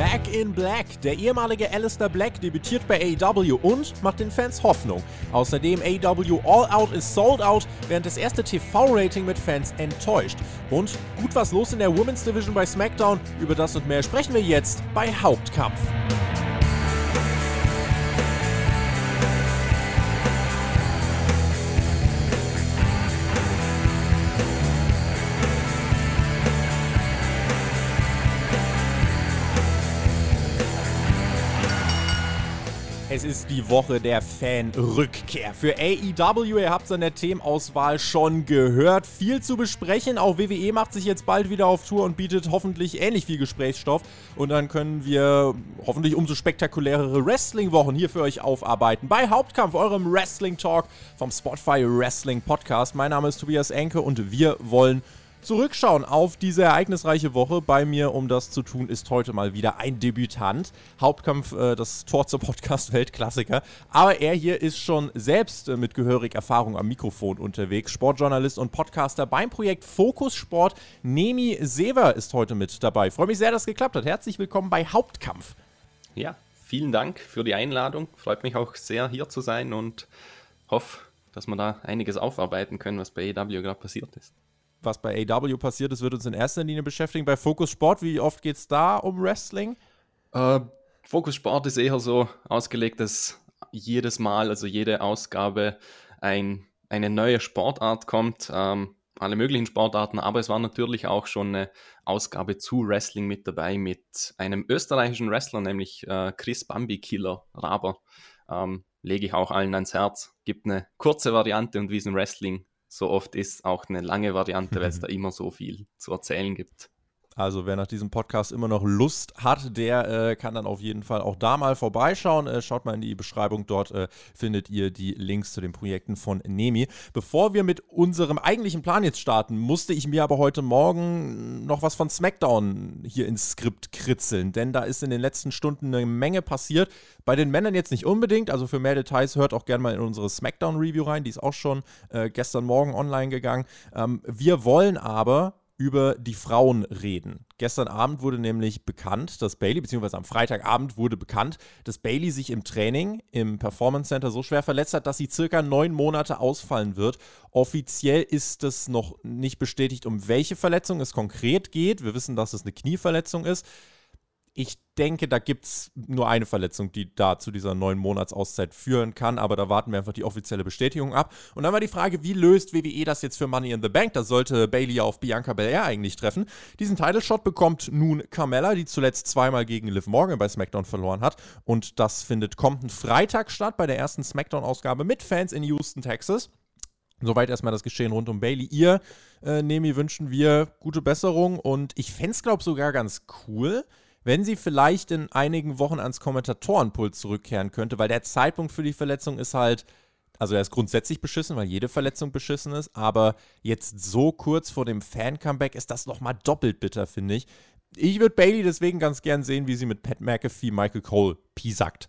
Back in Black. Der ehemalige Alistair Black debütiert bei AEW und macht den Fans Hoffnung. Außerdem AEW All Out ist sold out, während das erste TV-Rating mit Fans enttäuscht. Und gut was los in der Women's Division bei SmackDown. Über das und mehr sprechen wir jetzt bei Hauptkampf. Ist die Woche der Fan-Rückkehr. Für AEW, ihr habt es an der Themenauswahl schon gehört, viel zu besprechen. Auch WWE macht sich jetzt bald wieder auf Tour und bietet hoffentlich ähnlich viel Gesprächsstoff. Und dann können wir hoffentlich umso spektakulärere Wrestling-Wochen hier für euch aufarbeiten. Bei Hauptkampf, eurem Wrestling-Talk vom Spotify Wrestling Podcast. Mein Name ist Tobias Enke und wir wollen zurückschauen auf diese ereignisreiche Woche. Bei mir, um das zu tun, ist heute mal wieder ein Debütant. Hauptkampf, äh, das Tor zur Podcast-Weltklassiker. Aber er hier ist schon selbst äh, mit gehörig Erfahrung am Mikrofon unterwegs. Sportjournalist und Podcaster beim Projekt Fokus Sport. Nemi Sever ist heute mit dabei. Freue mich sehr, dass es geklappt hat. Herzlich willkommen bei Hauptkampf. Ja, vielen Dank für die Einladung. Freut mich auch sehr, hier zu sein und hoffe, dass wir da einiges aufarbeiten können, was bei EW gerade passiert ist was bei AW passiert ist, wird uns in erster Linie beschäftigen. Bei Focus Sport, wie oft geht es da um Wrestling? Äh, Focus Sport ist eher so ausgelegt, dass jedes Mal, also jede Ausgabe, ein, eine neue Sportart kommt. Ähm, alle möglichen Sportarten, aber es war natürlich auch schon eine Ausgabe zu Wrestling mit dabei mit einem österreichischen Wrestler, nämlich äh, Chris Bambi Killer Raber. Ähm, lege ich auch allen ans Herz. Gibt eine kurze Variante und wie es im Wrestling so oft ist auch eine lange Variante, weil es da immer so viel zu erzählen gibt. Also wer nach diesem Podcast immer noch Lust hat, der äh, kann dann auf jeden Fall auch da mal vorbeischauen. Äh, schaut mal in die Beschreibung, dort äh, findet ihr die Links zu den Projekten von Nemi. Bevor wir mit unserem eigentlichen Plan jetzt starten, musste ich mir aber heute Morgen noch was von SmackDown hier ins Skript kritzeln, denn da ist in den letzten Stunden eine Menge passiert. Bei den Männern jetzt nicht unbedingt, also für mehr Details hört auch gerne mal in unsere SmackDown-Review rein, die ist auch schon äh, gestern Morgen online gegangen. Ähm, wir wollen aber über die Frauen reden. Gestern Abend wurde nämlich bekannt, dass Bailey, beziehungsweise am Freitagabend wurde bekannt, dass Bailey sich im Training im Performance Center so schwer verletzt hat, dass sie circa neun Monate ausfallen wird. Offiziell ist es noch nicht bestätigt, um welche Verletzung es konkret geht. Wir wissen, dass es eine Knieverletzung ist. Ich denke, da gibt es nur eine Verletzung, die da zu dieser neun Monatsauszeit führen kann, aber da warten wir einfach die offizielle Bestätigung ab. Und dann war die Frage, wie löst WWE das jetzt für Money in the Bank? Da sollte Bailey auf Bianca Belair eigentlich treffen. Diesen Title Shot bekommt nun Carmella, die zuletzt zweimal gegen Liv Morgan bei SmackDown verloren hat. Und das findet kommenden Freitag statt bei der ersten SmackDown-Ausgabe mit Fans in Houston, Texas. Soweit erstmal das Geschehen rund um Bailey. Ihr, äh, Nemi, wünschen wir gute Besserung und ich fände es, glaube ich, sogar ganz cool, wenn sie vielleicht in einigen Wochen ans Kommentatorenpult zurückkehren könnte, weil der Zeitpunkt für die Verletzung ist halt, also er ist grundsätzlich beschissen, weil jede Verletzung beschissen ist, aber jetzt so kurz vor dem Fan-Comeback ist das nochmal doppelt bitter, finde ich. Ich würde Bailey deswegen ganz gern sehen, wie sie mit Pat McAfee Michael Cole pisackt.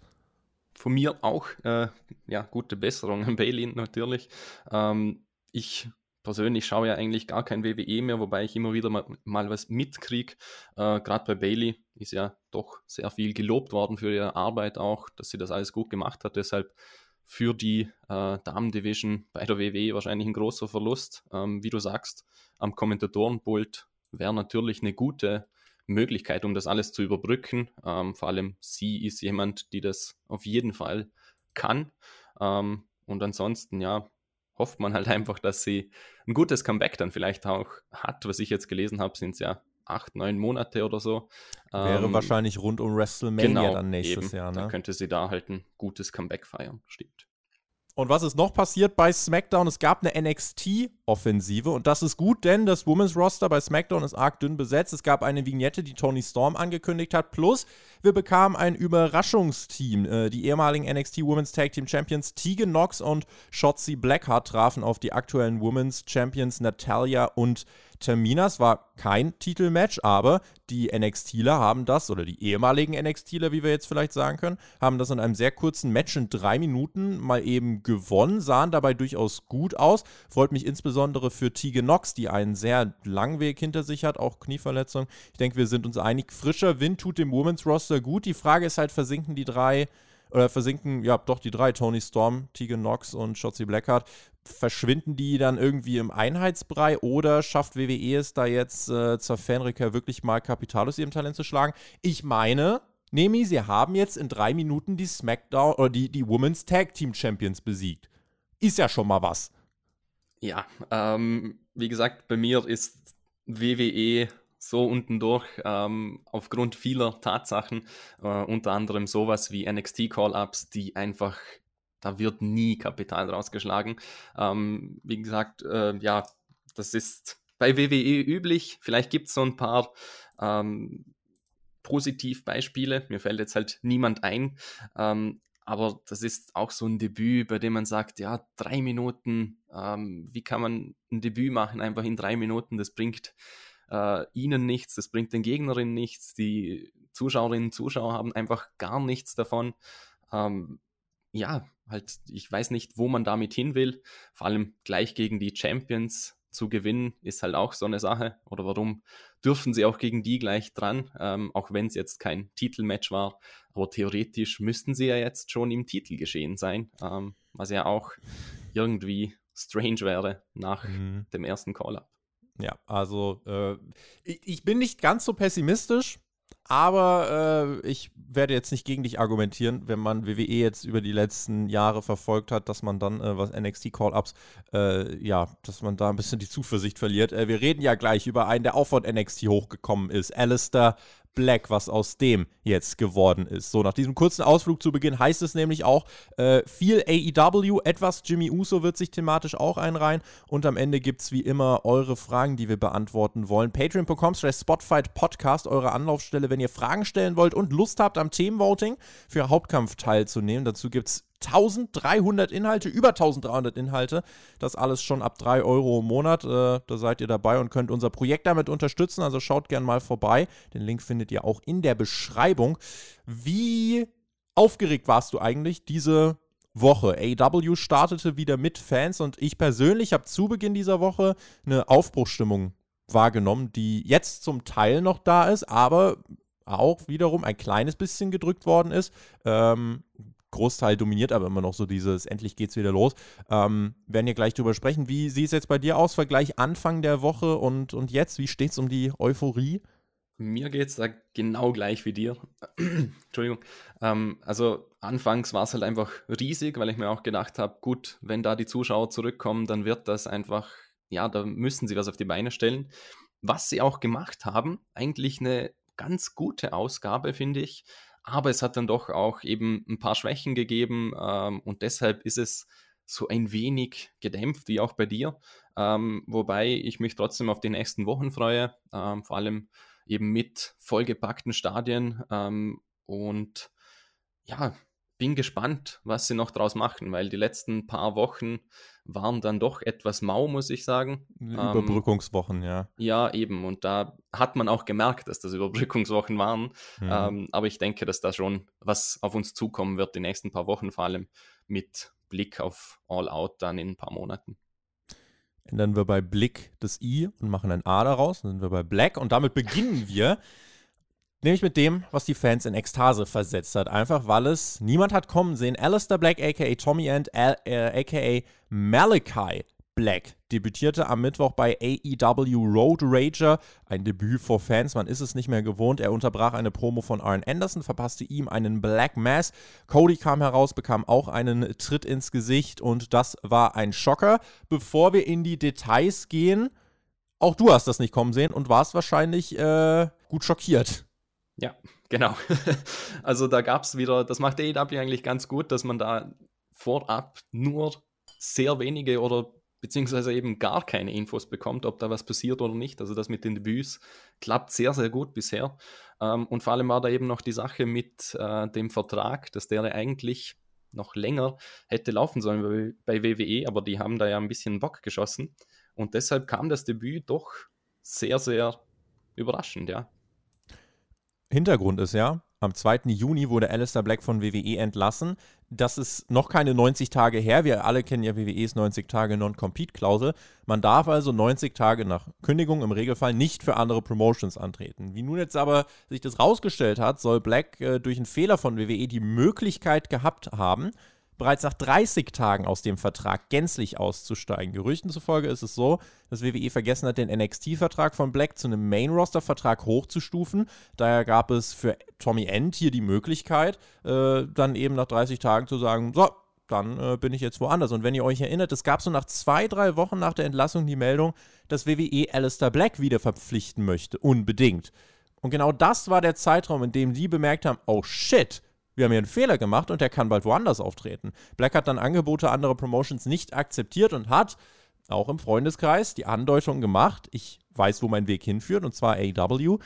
Von mir auch, äh, ja, gute Besserung an Bailey natürlich. Ähm, ich persönlich schaue ja eigentlich gar kein WWE mehr, wobei ich immer wieder mal, mal was mitkriege. Äh, Gerade bei Bailey ist ja doch sehr viel gelobt worden für ihre Arbeit auch, dass sie das alles gut gemacht hat. Deshalb für die äh, Damen-Division bei der WWE wahrscheinlich ein großer Verlust. Ähm, wie du sagst, am Kommentatorenpult wäre natürlich eine gute Möglichkeit, um das alles zu überbrücken. Ähm, vor allem sie ist jemand, die das auf jeden Fall kann. Ähm, und ansonsten, ja, hofft man halt einfach, dass sie ein gutes Comeback dann vielleicht auch hat. Was ich jetzt gelesen habe, sind es ja acht, neun Monate oder so. Wäre ähm, wahrscheinlich rund um WrestleMania genau, dann nächstes eben, Jahr. Ne? Dann könnte sie da halt ein gutes Comeback feiern, stimmt. Und was ist noch passiert bei SmackDown? Es gab eine NXT-Offensive und das ist gut, denn das Women's Roster bei SmackDown ist arg dünn besetzt. Es gab eine Vignette, die Tony Storm angekündigt hat. Plus, wir bekamen ein Überraschungsteam. Äh, die ehemaligen NXT Women's Tag Team Champions Tegan Knox und Shotzi Blackheart trafen auf die aktuellen Women's Champions Natalia und Tamina. Es war kein Titelmatch, aber die NXTler haben das, oder die ehemaligen NXTler, wie wir jetzt vielleicht sagen können, haben das in einem sehr kurzen Match in drei Minuten mal eben gewonnen, sahen dabei durchaus gut aus. Freut mich insbesondere insbesondere für Tegan Knox, die einen sehr langen Weg hinter sich hat, auch Knieverletzung. Ich denke, wir sind uns einig, frischer Wind tut dem Women's Roster gut. Die Frage ist halt, versinken die drei oder versinken, ja, doch die drei, Tony Storm, Tegan Knox und Shotzi Blackheart, verschwinden die dann irgendwie im Einheitsbrei oder schafft WWE es da jetzt äh, zur Fanrückkehr wirklich mal Kapital aus ihrem Talent zu schlagen? Ich meine, Nemi, sie haben jetzt in drei Minuten die SmackDown oder die, die Women's Tag Team Champions besiegt. Ist ja schon mal was. Ja, ähm, wie gesagt, bei mir ist WWE so unten durch ähm, aufgrund vieler Tatsachen, äh, unter anderem sowas wie NXT-Call-Ups, die einfach, da wird nie Kapital rausgeschlagen. Ähm, wie gesagt, äh, ja, das ist bei WWE üblich. Vielleicht gibt es so ein paar ähm, Positivbeispiele. Mir fällt jetzt halt niemand ein. Ähm, aber das ist auch so ein Debüt, bei dem man sagt, ja, drei Minuten, ähm, wie kann man ein Debüt machen, einfach in drei Minuten, das bringt äh, ihnen nichts, das bringt den Gegnerinnen nichts, die Zuschauerinnen und Zuschauer haben einfach gar nichts davon. Ähm, ja, halt, ich weiß nicht, wo man damit hin will. Vor allem gleich gegen die Champions zu gewinnen, ist halt auch so eine Sache. Oder warum dürfen sie auch gegen die gleich dran, ähm, auch wenn es jetzt kein Titelmatch war. Aber theoretisch müssten sie ja jetzt schon im Titel geschehen sein, ähm, was ja auch irgendwie strange wäre nach mhm. dem ersten Call-Up. Ja, also äh, ich, ich, bin nicht ganz so pessimistisch, aber äh, ich werde jetzt nicht gegen dich argumentieren, wenn man WWE jetzt über die letzten Jahre verfolgt hat, dass man dann, äh, was NXT-Call-Ups, äh, ja, dass man da ein bisschen die Zuversicht verliert. Äh, wir reden ja gleich über einen, der auch von NXT hochgekommen ist, Alistair Black, was aus dem jetzt geworden ist. So, nach diesem kurzen Ausflug zu Beginn heißt es nämlich auch äh, viel AEW, etwas Jimmy Uso wird sich thematisch auch einreihen und am Ende gibt es wie immer eure Fragen, die wir beantworten wollen. Patreon.com slash Spotfight Podcast, eure Anlaufstelle, wenn ihr Fragen stellen wollt und Lust habt, am Themenvoting für Hauptkampf teilzunehmen. Dazu gibt es 1300 Inhalte, über 1300 Inhalte. Das alles schon ab 3 Euro im Monat. Äh, da seid ihr dabei und könnt unser Projekt damit unterstützen. Also schaut gerne mal vorbei. Den Link findet ihr auch in der Beschreibung. Wie aufgeregt warst du eigentlich diese Woche? AW startete wieder mit Fans und ich persönlich habe zu Beginn dieser Woche eine Aufbruchsstimmung wahrgenommen, die jetzt zum Teil noch da ist, aber auch wiederum ein kleines bisschen gedrückt worden ist. Ähm, Großteil dominiert aber immer noch so dieses, endlich geht's wieder los. Ähm, werden hier gleich drüber sprechen. Wie sieht es jetzt bei dir aus? Vergleich Anfang der Woche und, und jetzt? Wie steht es um die Euphorie? Mir geht es da genau gleich wie dir. Entschuldigung. Ähm, also anfangs war es halt einfach riesig, weil ich mir auch gedacht habe, gut, wenn da die Zuschauer zurückkommen, dann wird das einfach, ja, da müssen sie was auf die Beine stellen. Was sie auch gemacht haben, eigentlich eine ganz gute Ausgabe, finde ich aber es hat dann doch auch eben ein paar Schwächen gegeben ähm, und deshalb ist es so ein wenig gedämpft, wie auch bei dir. Ähm, wobei ich mich trotzdem auf die nächsten Wochen freue, ähm, vor allem eben mit vollgepackten Stadien ähm, und ja, bin gespannt, was sie noch draus machen, weil die letzten paar Wochen waren dann doch etwas mau, muss ich sagen. Überbrückungswochen, ähm, ja. Ja, eben. Und da hat man auch gemerkt, dass das Überbrückungswochen waren. Mhm. Ähm, aber ich denke, dass da schon was auf uns zukommen wird, die nächsten paar Wochen, vor allem mit Blick auf All Out dann in ein paar Monaten. Ändern wir bei Blick das I und machen ein A daraus. Dann sind wir bei Black und damit beginnen wir Nämlich mit dem, was die Fans in Ekstase versetzt hat. Einfach weil es niemand hat kommen sehen. Alistair Black, aka Tommy End, äh, aka Malachi Black, debütierte am Mittwoch bei AEW Road Rager. Ein Debüt vor Fans, man ist es nicht mehr gewohnt. Er unterbrach eine Promo von Arn Anderson, verpasste ihm einen Black Mass. Cody kam heraus, bekam auch einen Tritt ins Gesicht und das war ein Schocker. Bevor wir in die Details gehen, auch du hast das nicht kommen sehen und warst wahrscheinlich äh, gut schockiert. Ja, genau. also da gab es wieder, das macht AEW eigentlich ganz gut, dass man da vorab nur sehr wenige oder beziehungsweise eben gar keine Infos bekommt, ob da was passiert oder nicht. Also das mit den Debüts klappt sehr, sehr gut bisher. Ähm, und vor allem war da eben noch die Sache mit äh, dem Vertrag, dass der eigentlich noch länger hätte laufen sollen bei WWE, aber die haben da ja ein bisschen Bock geschossen. Und deshalb kam das Debüt doch sehr, sehr überraschend, ja. Hintergrund ist ja, Am 2. Juni wurde Alistair Black von WWE entlassen. Das ist noch keine 90 Tage her. Wir alle kennen ja WWEs 90 Tage Non-Compete-Klausel. Man darf also 90 Tage nach Kündigung im Regelfall nicht für andere Promotions antreten. Wie nun jetzt aber sich das rausgestellt hat, soll Black äh, durch einen Fehler von WWE die Möglichkeit gehabt haben, bereits nach 30 Tagen aus dem Vertrag gänzlich auszusteigen. Gerüchten zufolge ist es so, dass WWE vergessen hat, den NXT-Vertrag von Black zu einem Main-Roster-Vertrag hochzustufen. Daher gab es für Tommy End hier die Möglichkeit, äh, dann eben nach 30 Tagen zu sagen, so, dann äh, bin ich jetzt woanders. Und wenn ihr euch erinnert, es gab so nach zwei, drei Wochen nach der Entlassung die Meldung, dass WWE Alistair Black wieder verpflichten möchte. Unbedingt. Und genau das war der Zeitraum, in dem die bemerkt haben, oh shit, wir haben hier einen Fehler gemacht und der kann bald woanders auftreten. Black hat dann Angebote anderer Promotions nicht akzeptiert und hat auch im Freundeskreis die Andeutung gemacht, ich weiß, wo mein Weg hinführt, und zwar AW.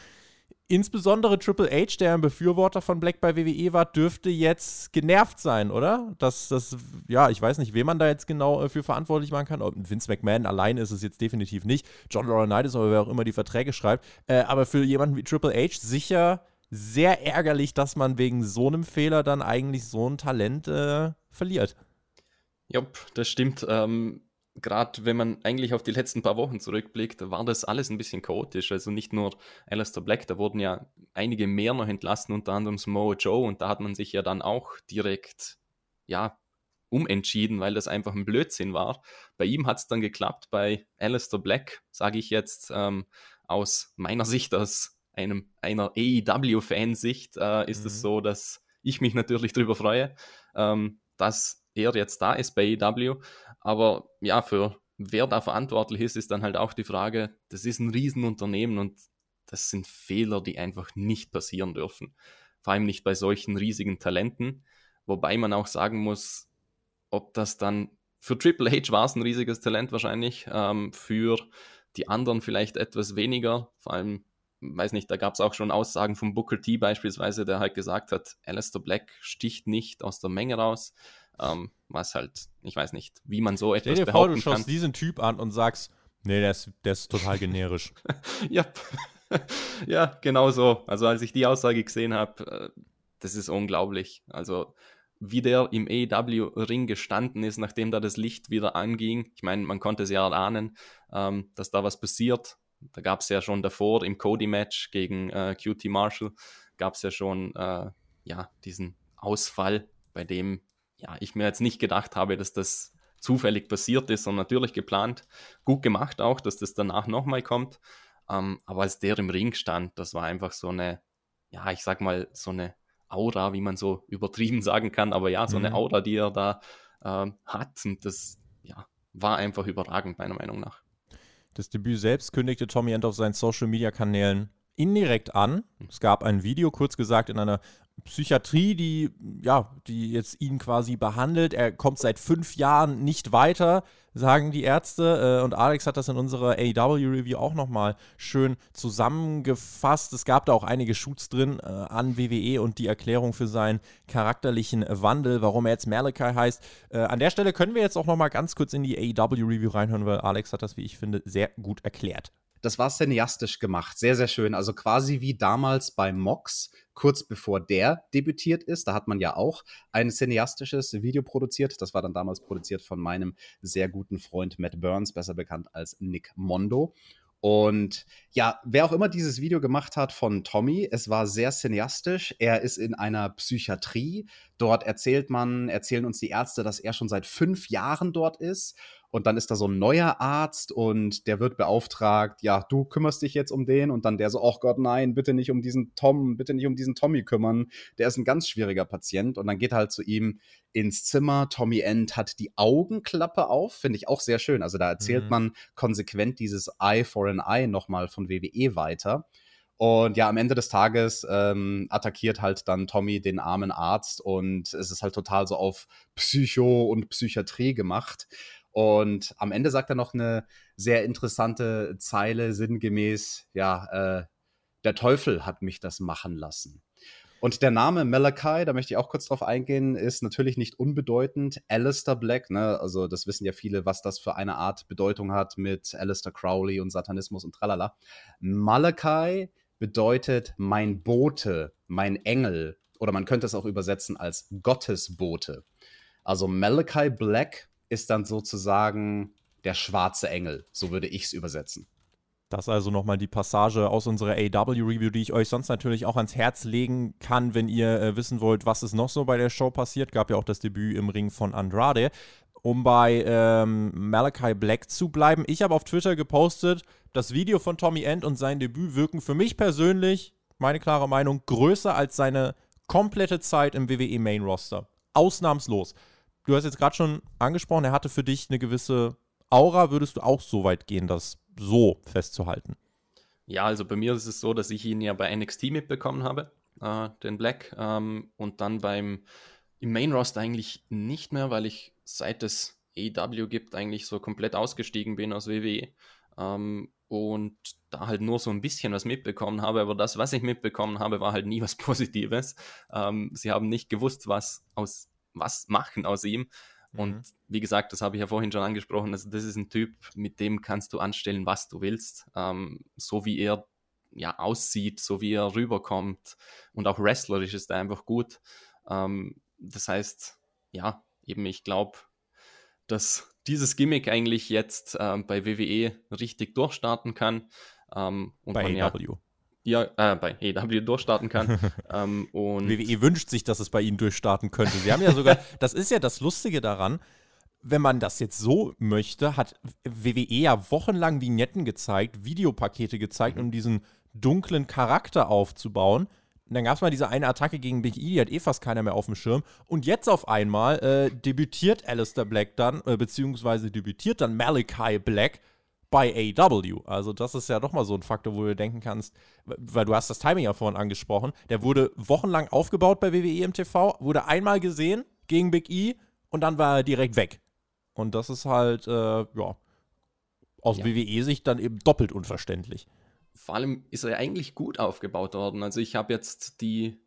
Insbesondere Triple H, der ein Befürworter von Black bei WWE war, dürfte jetzt genervt sein, oder? Dass das, ja, ich weiß nicht, wen man da jetzt genau äh, für verantwortlich machen kann. Vince McMahon allein ist es jetzt definitiv nicht. John Laurinaitis oder wer auch immer die Verträge schreibt. Äh, aber für jemanden wie Triple H sicher sehr ärgerlich, dass man wegen so einem Fehler dann eigentlich so ein Talent äh, verliert. Jupp, das stimmt. Ähm, Gerade wenn man eigentlich auf die letzten paar Wochen zurückblickt, war das alles ein bisschen chaotisch. Also nicht nur Alistair Black, da wurden ja einige mehr noch entlassen, unter anderem Samoa Joe, und da hat man sich ja dann auch direkt, ja, umentschieden, weil das einfach ein Blödsinn war. Bei ihm hat es dann geklappt, bei Alistair Black, sage ich jetzt ähm, aus meiner Sicht als einem, einer AEW-Fansicht äh, ist mhm. es so, dass ich mich natürlich darüber freue, ähm, dass er jetzt da ist bei AEW. Aber ja, für wer da verantwortlich ist, ist dann halt auch die Frage, das ist ein Riesenunternehmen und das sind Fehler, die einfach nicht passieren dürfen. Vor allem nicht bei solchen riesigen Talenten. Wobei man auch sagen muss, ob das dann für Triple H war es ein riesiges Talent wahrscheinlich, ähm, für die anderen vielleicht etwas weniger, vor allem weiß nicht, da gab es auch schon Aussagen von Booker T beispielsweise, der halt gesagt hat, Alistair Black sticht nicht aus der Menge raus. Ähm, was halt, ich weiß nicht, wie man so etwas Stell dir vor, du schaust kann. diesen Typ an und sagst, nee, der ist, der ist total generisch. ja. ja, genau so. Also als ich die Aussage gesehen habe, äh, das ist unglaublich. Also wie der im AEW-Ring gestanden ist, nachdem da das Licht wieder anging. Ich meine, man konnte es ja erahnen, ähm, dass da was passiert. Da gab es ja schon davor im Cody-Match gegen äh, QT Marshall, gab es ja schon äh, ja, diesen Ausfall, bei dem ja, ich mir jetzt nicht gedacht habe, dass das zufällig passiert ist, sondern natürlich geplant. Gut gemacht auch, dass das danach nochmal kommt. Ähm, aber als der im Ring stand, das war einfach so eine, ja, ich sag mal, so eine Aura, wie man so übertrieben sagen kann, aber ja, so mhm. eine Aura, die er da äh, hat. Und das ja, war einfach überragend, meiner Meinung nach. Das Debüt selbst kündigte Tommy End auf seinen Social Media Kanälen indirekt an. Es gab ein Video, kurz gesagt, in einer Psychiatrie, die, ja, die jetzt ihn quasi behandelt. Er kommt seit fünf Jahren nicht weiter, sagen die Ärzte. Äh, und Alex hat das in unserer AW-Review auch nochmal schön zusammengefasst. Es gab da auch einige Shoots drin äh, an WWE und die Erklärung für seinen charakterlichen Wandel, warum er jetzt Malachi heißt. Äh, an der Stelle können wir jetzt auch nochmal ganz kurz in die AW-Review reinhören, weil Alex hat das, wie ich finde, sehr gut erklärt. Das war cineastisch gemacht, sehr, sehr schön. Also quasi wie damals bei Mox, kurz bevor der debütiert ist. Da hat man ja auch ein cineastisches Video produziert. Das war dann damals produziert von meinem sehr guten Freund Matt Burns, besser bekannt als Nick Mondo. Und ja, wer auch immer dieses Video gemacht hat von Tommy, es war sehr cineastisch. Er ist in einer Psychiatrie. Dort erzählt man, erzählen uns die Ärzte, dass er schon seit fünf Jahren dort ist und dann ist da so ein neuer Arzt und der wird beauftragt, ja, du kümmerst dich jetzt um den. Und dann der so, ach Gott, nein, bitte nicht um diesen Tom, bitte nicht um diesen Tommy kümmern, der ist ein ganz schwieriger Patient. Und dann geht er halt zu ihm ins Zimmer, Tommy End hat die Augenklappe auf, finde ich auch sehr schön, also da erzählt mhm. man konsequent dieses Eye for an Eye nochmal von WWE weiter. Und ja, am Ende des Tages ähm, attackiert halt dann Tommy den armen Arzt. Und es ist halt total so auf Psycho und Psychiatrie gemacht. Und am Ende sagt er noch eine sehr interessante Zeile, sinngemäß, ja, äh, der Teufel hat mich das machen lassen. Und der Name Malachi, da möchte ich auch kurz drauf eingehen, ist natürlich nicht unbedeutend. Alistair Black, ne, also das wissen ja viele, was das für eine Art Bedeutung hat mit Alistair Crowley und Satanismus und tralala. Malachi bedeutet mein Bote, mein Engel oder man könnte es auch übersetzen als Gottesbote. Also Malachi Black ist dann sozusagen der schwarze Engel, so würde ich es übersetzen. Das also nochmal die Passage aus unserer AW-Review, die ich euch sonst natürlich auch ans Herz legen kann, wenn ihr äh, wissen wollt, was ist noch so bei der Show passiert. Gab ja auch das Debüt im Ring von Andrade. Um bei ähm, Malachi Black zu bleiben, ich habe auf Twitter gepostet, das Video von Tommy End und sein Debüt wirken für mich persönlich, meine klare Meinung, größer als seine komplette Zeit im WWE Main Roster. Ausnahmslos. Du hast jetzt gerade schon angesprochen, er hatte für dich eine gewisse Aura. Würdest du auch so weit gehen, das so festzuhalten? Ja, also bei mir ist es so, dass ich ihn ja bei NXT mitbekommen habe, äh, den Black, ähm, und dann beim im Main Roster eigentlich nicht mehr, weil ich seit es AEW gibt eigentlich so komplett ausgestiegen bin aus WWE. Ähm, und da halt nur so ein bisschen was mitbekommen habe, aber das, was ich mitbekommen habe, war halt nie was Positives. Ähm, sie haben nicht gewusst, was aus was machen aus ihm. Und mhm. wie gesagt, das habe ich ja vorhin schon angesprochen, also das ist ein Typ, mit dem kannst du anstellen, was du willst. Ähm, so wie er ja aussieht, so wie er rüberkommt und auch wrestlerisch ist er einfach gut. Ähm, das heißt, ja, eben ich glaube, dass dieses Gimmick eigentlich jetzt ähm, bei WWE richtig durchstarten kann. Ähm, bei AEW. Ja, ja, äh, bei AEW durchstarten kann. ähm, und WWE wünscht sich, dass es bei ihnen durchstarten könnte. Sie haben ja sogar, das ist ja das Lustige daran, wenn man das jetzt so möchte, hat WWE ja wochenlang Vignetten gezeigt, Videopakete gezeigt, mhm. um diesen dunklen Charakter aufzubauen. Und dann gab es mal diese eine Attacke gegen Big E, die hat eh fast keiner mehr auf dem Schirm. Und jetzt auf einmal äh, debütiert Alistair Black dann, äh, beziehungsweise debütiert dann Malachi Black bei AW. Also das ist ja doch mal so ein Faktor, wo du denken kannst, weil du hast das Timing ja vorhin angesprochen, der wurde wochenlang aufgebaut bei WWE im TV, wurde einmal gesehen gegen Big E und dann war er direkt weg. Und das ist halt, äh, ja, aus ja. WWE-Sicht dann eben doppelt unverständlich vor allem ist er eigentlich gut aufgebaut worden. Also ich habe jetzt die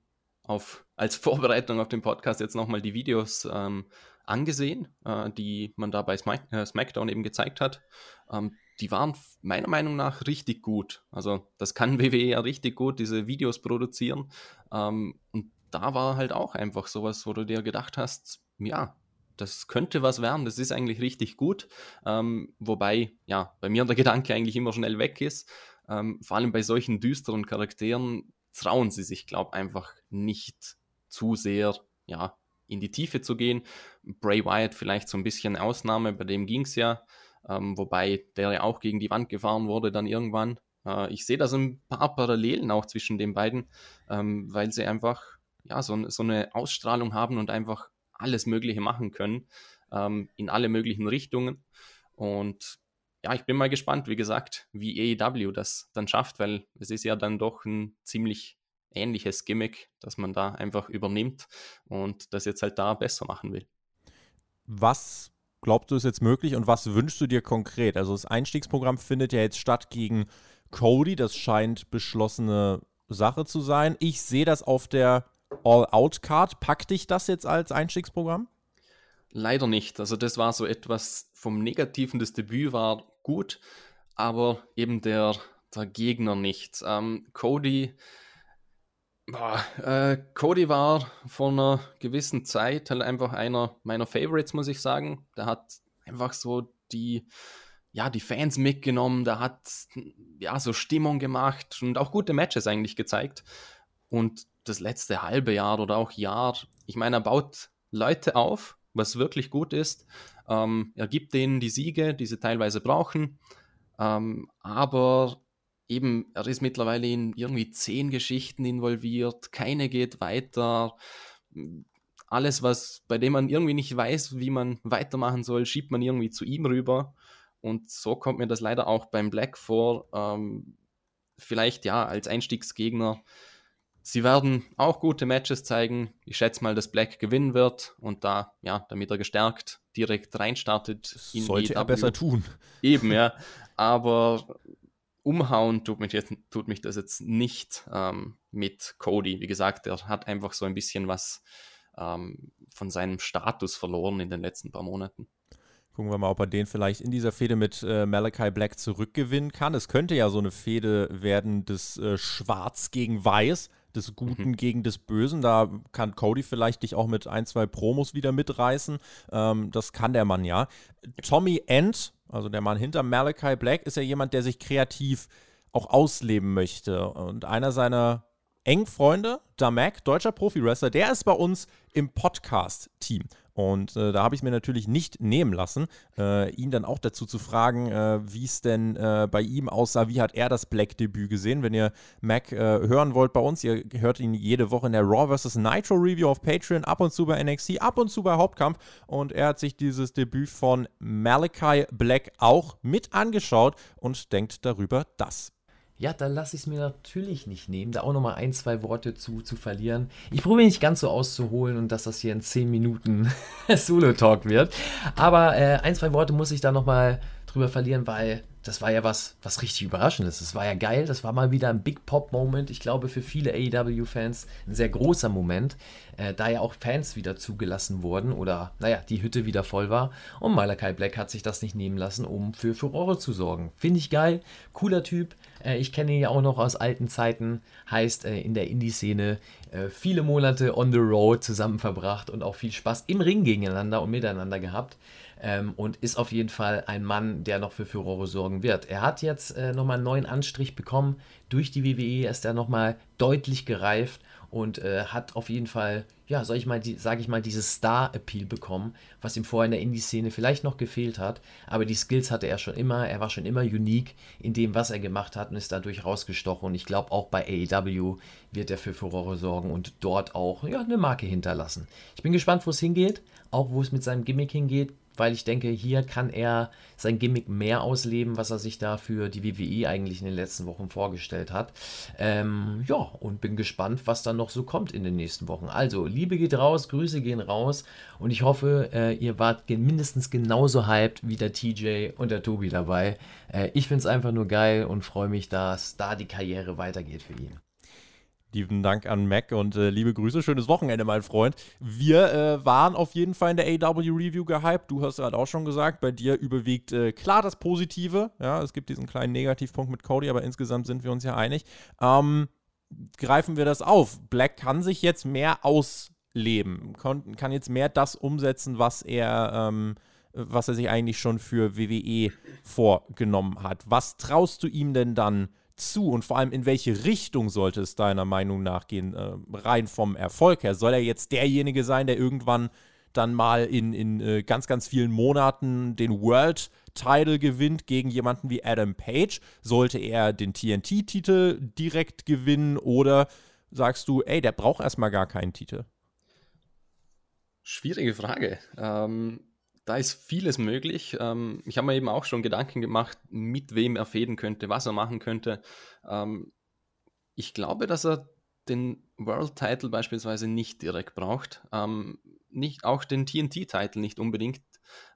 auf, als Vorbereitung auf den Podcast jetzt nochmal die Videos ähm, angesehen, äh, die man da bei Smack, äh, SmackDown eben gezeigt hat. Ähm, die waren meiner Meinung nach richtig gut. Also das kann WWE ja richtig gut, diese Videos produzieren. Ähm, und da war halt auch einfach sowas, wo du dir gedacht hast, ja, das könnte was werden, das ist eigentlich richtig gut. Ähm, wobei, ja, bei mir der Gedanke eigentlich immer schnell weg ist. Ähm, vor allem bei solchen düsteren Charakteren trauen sie sich, glaube ich, einfach nicht zu sehr, ja, in die Tiefe zu gehen. Bray Wyatt vielleicht so ein bisschen Ausnahme, bei dem ging es ja, ähm, wobei der ja auch gegen die Wand gefahren wurde dann irgendwann. Äh, ich sehe da so ein paar Parallelen auch zwischen den beiden, ähm, weil sie einfach ja, so, so eine Ausstrahlung haben und einfach alles Mögliche machen können, ähm, in alle möglichen Richtungen. Und ja, ich bin mal gespannt, wie gesagt, wie AEW das dann schafft, weil es ist ja dann doch ein ziemlich ähnliches Gimmick, das man da einfach übernimmt und das jetzt halt da besser machen will. Was glaubst du ist jetzt möglich und was wünschst du dir konkret? Also das Einstiegsprogramm findet ja jetzt statt gegen Cody, das scheint beschlossene Sache zu sein. Ich sehe das auf der All-Out-Card. Packt dich das jetzt als Einstiegsprogramm? Leider nicht. Also das war so etwas vom Negativen. Das Debüt war gut, aber eben der, der Gegner nicht. Ähm, Cody, boah, äh, Cody war vor einer gewissen Zeit halt einfach einer meiner Favorites, muss ich sagen. Der hat einfach so die, ja, die Fans mitgenommen, der hat ja so Stimmung gemacht und auch gute Matches eigentlich gezeigt. Und das letzte halbe Jahr oder auch Jahr, ich meine, er baut Leute auf, was wirklich gut ist. Ähm, er gibt denen die Siege, die sie teilweise brauchen. Ähm, aber eben, er ist mittlerweile in irgendwie zehn Geschichten involviert, keine geht weiter. Alles, was, bei dem man irgendwie nicht weiß, wie man weitermachen soll, schiebt man irgendwie zu ihm rüber. Und so kommt mir das leider auch beim Black vor. Ähm, vielleicht ja als Einstiegsgegner Sie werden auch gute Matches zeigen. Ich schätze mal, dass Black gewinnen wird und da, ja, damit er gestärkt direkt reinstartet. Sollte er besser tun. Eben, ja. Aber umhauen tut mich, jetzt, tut mich das jetzt nicht ähm, mit Cody. Wie gesagt, er hat einfach so ein bisschen was ähm, von seinem Status verloren in den letzten paar Monaten. Gucken wir mal, ob er den vielleicht in dieser Fehde mit äh, Malachi Black zurückgewinnen kann. Es könnte ja so eine Fehde werden des äh, Schwarz gegen Weiß, des Guten mhm. gegen des Bösen. Da kann Cody vielleicht dich auch mit ein, zwei Promos wieder mitreißen. Ähm, das kann der Mann ja. Tommy End, also der Mann hinter Malachi Black, ist ja jemand, der sich kreativ auch ausleben möchte. Und einer seiner engen Freunde, Damek, deutscher Profi-Wrestler, der ist bei uns im Podcast-Team. Und äh, da habe ich es mir natürlich nicht nehmen lassen, äh, ihn dann auch dazu zu fragen, äh, wie es denn äh, bei ihm aussah, wie hat er das Black-Debüt gesehen. Wenn ihr Mac äh, hören wollt bei uns, ihr hört ihn jede Woche in der Raw vs. Nitro Review auf Patreon, ab und zu bei NXT, ab und zu bei Hauptkampf. Und er hat sich dieses Debüt von Malachi Black auch mit angeschaut und denkt darüber das. Ja, dann lasse ich es mir natürlich nicht nehmen, da auch nochmal ein, zwei Worte zu, zu verlieren. Ich probiere nicht ganz so auszuholen und dass das hier in 10 Minuten Solo-Talk wird. Aber äh, ein, zwei Worte muss ich da nochmal drüber verlieren, weil das war ja was, was richtig Überraschendes. Das war ja geil. Das war mal wieder ein Big Pop-Moment. Ich glaube, für viele AEW-Fans ein sehr großer Moment, äh, da ja auch Fans wieder zugelassen wurden oder, naja, die Hütte wieder voll war. Und Malachi Black hat sich das nicht nehmen lassen, um für Furore zu sorgen. Finde ich geil. Cooler Typ. Äh, ich kenne ihn ja auch noch aus alten Zeiten. Heißt, äh, in der Indie-Szene äh, viele Monate on the road zusammen verbracht und auch viel Spaß im Ring gegeneinander und miteinander gehabt ähm, und ist auf jeden Fall ein Mann, der noch für Furore sorgen wird. Er hat jetzt äh, nochmal einen neuen Anstrich bekommen. Durch die WWE ist er nochmal deutlich gereift und äh, hat auf jeden Fall, ja, soll ich mal, die, sage ich mal, dieses Star-Appeal bekommen, was ihm vorher in der Indie-Szene vielleicht noch gefehlt hat. Aber die Skills hatte er schon immer. Er war schon immer unique in dem, was er gemacht hat und ist dadurch rausgestochen. Und ich glaube, auch bei AEW wird er für Furore sorgen und dort auch ja, eine Marke hinterlassen. Ich bin gespannt, wo es hingeht, auch wo es mit seinem Gimmick hingeht weil ich denke, hier kann er sein Gimmick mehr ausleben, was er sich da für die WWE eigentlich in den letzten Wochen vorgestellt hat. Ähm, ja, und bin gespannt, was dann noch so kommt in den nächsten Wochen. Also, Liebe geht raus, Grüße gehen raus und ich hoffe, äh, ihr wart mindestens genauso hyped wie der TJ und der Tobi dabei. Äh, ich finde es einfach nur geil und freue mich, dass da die Karriere weitergeht für ihn. Lieben Dank an Mac und äh, liebe Grüße. Schönes Wochenende, mein Freund. Wir äh, waren auf jeden Fall in der AW Review gehypt. Du hast gerade auch schon gesagt, bei dir überwiegt äh, klar das Positive. Ja, es gibt diesen kleinen Negativpunkt mit Cody, aber insgesamt sind wir uns ja einig. Ähm, greifen wir das auf. Black kann sich jetzt mehr ausleben, kann, kann jetzt mehr das umsetzen, was er. Ähm, was er sich eigentlich schon für WWE vorgenommen hat. Was traust du ihm denn dann zu und vor allem in welche Richtung sollte es deiner Meinung nach gehen, äh, rein vom Erfolg her? Soll er jetzt derjenige sein, der irgendwann dann mal in, in äh, ganz, ganz vielen Monaten den World Title gewinnt gegen jemanden wie Adam Page? Sollte er den TNT-Titel direkt gewinnen oder sagst du, ey, der braucht erstmal gar keinen Titel? Schwierige Frage. Ähm, da ist vieles möglich. Ähm, ich habe mir eben auch schon Gedanken gemacht, mit wem er fäden könnte, was er machen könnte. Ähm, ich glaube, dass er den World Title beispielsweise nicht direkt braucht. Ähm, nicht, auch den TNT-Title nicht unbedingt.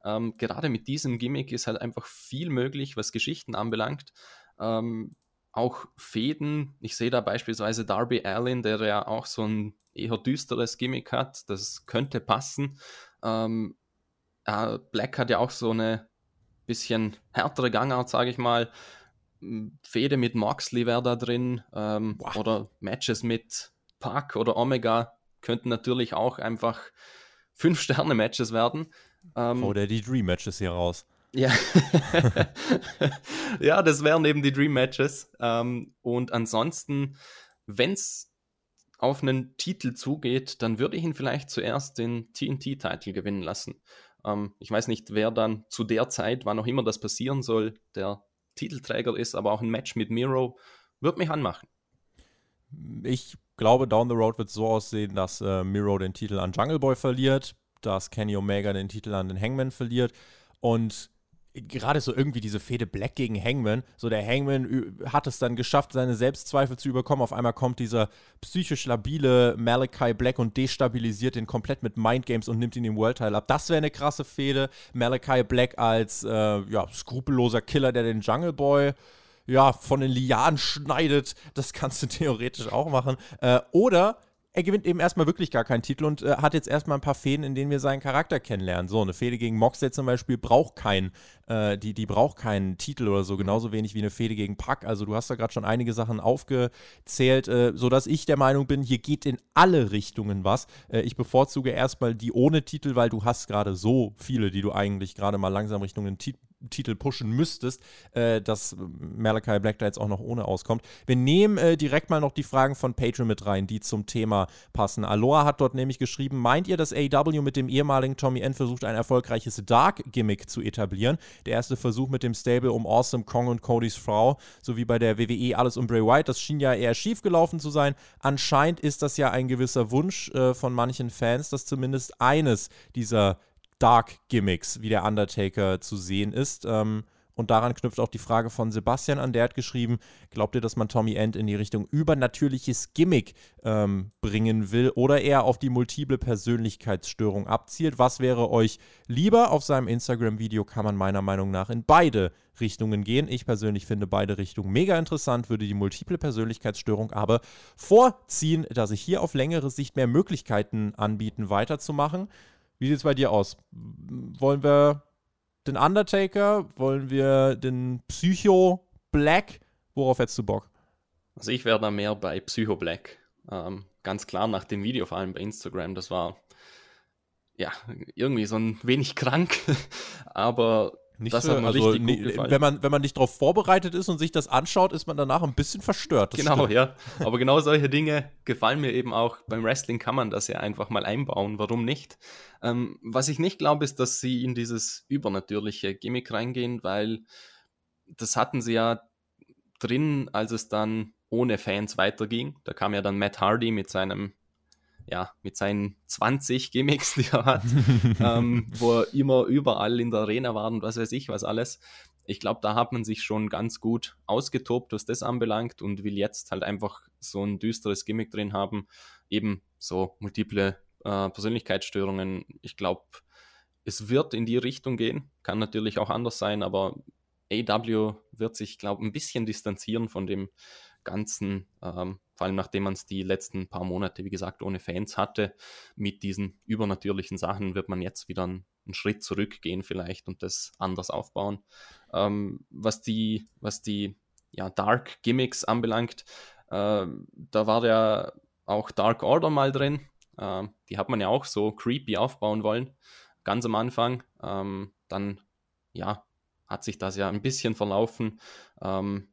Ähm, gerade mit diesem Gimmick ist halt einfach viel möglich, was Geschichten anbelangt. Ähm, auch Fäden. Ich sehe da beispielsweise Darby Allin, der ja auch so ein eher düsteres Gimmick hat. Das könnte passen. Ähm, äh, Black hat ja auch so eine bisschen härtere Gangart, sage ich mal. Fehde mit Moxley wäre da drin ähm, oder Matches mit Park oder Omega könnten natürlich auch einfach 5-Sterne-Matches werden. Ähm, oder die Dream-Matches hier raus. Ja, ja das wären eben die Dream-Matches. Ähm, und ansonsten, wenn es auf einen Titel zugeht, dann würde ich ihn vielleicht zuerst den TNT-Titel gewinnen lassen. Ähm, ich weiß nicht, wer dann zu der Zeit, wann auch immer das passieren soll, der Titelträger ist, aber auch ein Match mit Miro wird mich anmachen. Ich glaube, Down the Road wird so aussehen, dass äh, Miro den Titel an Jungle Boy verliert, dass Kenny Omega den Titel an den Hangman verliert und gerade so irgendwie diese Fehde Black gegen Hangman, so der Hangman hat es dann geschafft, seine Selbstzweifel zu überkommen. Auf einmal kommt dieser psychisch labile Malachi Black und destabilisiert ihn komplett mit Mindgames und nimmt ihn den World Title ab. Das wäre eine krasse Fehde. Malachi Black als äh, ja, skrupelloser Killer, der den Jungle Boy ja, von den Lianen schneidet. Das kannst du theoretisch auch machen. Äh, oder er gewinnt eben erstmal wirklich gar keinen Titel und äh, hat jetzt erstmal ein paar Fäden, in denen wir seinen Charakter kennenlernen. So, eine Fehde gegen Moxley zum Beispiel braucht keinen, äh, die, die braucht keinen Titel oder so, genauso wenig wie eine Fehde gegen Pack. Also du hast da gerade schon einige Sachen aufgezählt, äh, sodass ich der Meinung bin, hier geht in alle Richtungen was. Äh, ich bevorzuge erstmal die ohne Titel, weil du hast gerade so viele, die du eigentlich gerade mal langsam Richtung einen Titel Titel pushen müsstest, äh, dass Malachi Black da jetzt auch noch ohne auskommt. Wir nehmen äh, direkt mal noch die Fragen von Patreon mit rein, die zum Thema passen. Aloha hat dort nämlich geschrieben, meint ihr, dass AEW mit dem ehemaligen Tommy N versucht, ein erfolgreiches Dark-Gimmick zu etablieren? Der erste Versuch mit dem Stable um Awesome Kong und Codys Frau, sowie bei der WWE alles um Bray Wyatt, das schien ja eher schief gelaufen zu sein. Anscheinend ist das ja ein gewisser Wunsch äh, von manchen Fans, dass zumindest eines dieser Dark-Gimmicks, wie der Undertaker zu sehen ist. Ähm, und daran knüpft auch die Frage von Sebastian an. Der hat geschrieben: Glaubt ihr, dass man Tommy End in die Richtung übernatürliches Gimmick ähm, bringen will oder eher auf die multiple Persönlichkeitsstörung abzielt? Was wäre euch lieber? Auf seinem Instagram-Video kann man meiner Meinung nach in beide Richtungen gehen. Ich persönlich finde beide Richtungen mega interessant, würde die multiple Persönlichkeitsstörung aber vorziehen, dass sich hier auf längere Sicht mehr Möglichkeiten anbieten, weiterzumachen. Wie sieht es bei dir aus? Wollen wir den Undertaker? Wollen wir den Psycho Black? Worauf hättest du Bock? Also ich wäre da mehr bei Psycho Black. Ähm, ganz klar nach dem Video, vor allem bei Instagram. Das war ja irgendwie so ein wenig krank, aber nicht das so, hat also, gefallen. Wenn man, wenn man nicht darauf vorbereitet ist und sich das anschaut, ist man danach ein bisschen verstört. genau, stimmt. ja. Aber genau solche Dinge gefallen mir eben auch. Beim Wrestling kann man das ja einfach mal einbauen. Warum nicht? Ähm, was ich nicht glaube, ist, dass sie in dieses übernatürliche Gimmick reingehen, weil das hatten sie ja drin, als es dann ohne Fans weiterging. Da kam ja dann Matt Hardy mit seinem ja, mit seinen 20 Gimmicks, die er hat, ähm, wo er immer überall in der Arena war und was weiß ich, was alles. Ich glaube, da hat man sich schon ganz gut ausgetobt, was das anbelangt und will jetzt halt einfach so ein düsteres Gimmick drin haben. Eben so multiple äh, Persönlichkeitsstörungen. Ich glaube, es wird in die Richtung gehen. Kann natürlich auch anders sein, aber AW wird sich, glaube ich, ein bisschen distanzieren von dem Ganzen, ähm, vor allem nachdem man es die letzten paar Monate, wie gesagt, ohne Fans hatte, mit diesen übernatürlichen Sachen wird man jetzt wieder einen, einen Schritt zurückgehen vielleicht und das anders aufbauen. Ähm, was die, was die ja, Dark Gimmicks anbelangt, äh, da war ja auch Dark Order mal drin. Äh, die hat man ja auch so creepy aufbauen wollen, ganz am Anfang. Ähm, dann, ja, hat sich das ja ein bisschen verlaufen. Ähm,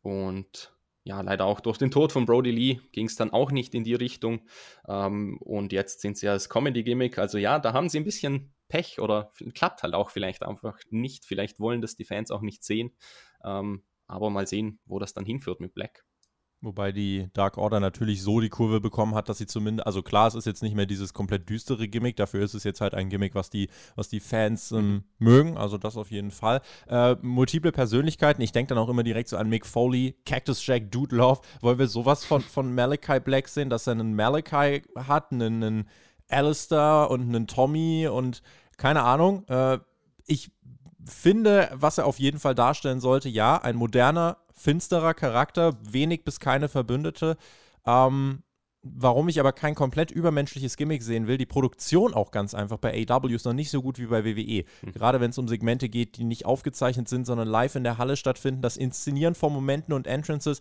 und ja, leider auch durch den Tod von Brody Lee ging es dann auch nicht in die Richtung. Ähm, und jetzt sind sie als Comedy-Gimmick. Also ja, da haben sie ein bisschen Pech oder klappt halt auch vielleicht einfach nicht. Vielleicht wollen das die Fans auch nicht sehen. Ähm, aber mal sehen, wo das dann hinführt mit Black. Wobei die Dark Order natürlich so die Kurve bekommen hat, dass sie zumindest, also klar, es ist jetzt nicht mehr dieses komplett düstere Gimmick, dafür ist es jetzt halt ein Gimmick, was die, was die Fans ähm, mhm. mögen, also das auf jeden Fall. Äh, multiple Persönlichkeiten, ich denke dann auch immer direkt so an Mick Foley, Cactus Jack, Dude Love. Wollen wir sowas von, von Malachi Black sehen, dass er einen Malachi hat, einen, einen Alistair und einen Tommy und keine Ahnung. Äh, ich finde, was er auf jeden Fall darstellen sollte, ja, ein moderner finsterer Charakter, wenig bis keine Verbündete. Ähm, warum ich aber kein komplett übermenschliches Gimmick sehen will, die Produktion auch ganz einfach bei AW ist noch nicht so gut wie bei WWE. Mhm. Gerade wenn es um Segmente geht, die nicht aufgezeichnet sind, sondern live in der Halle stattfinden. Das Inszenieren von Momenten und Entrances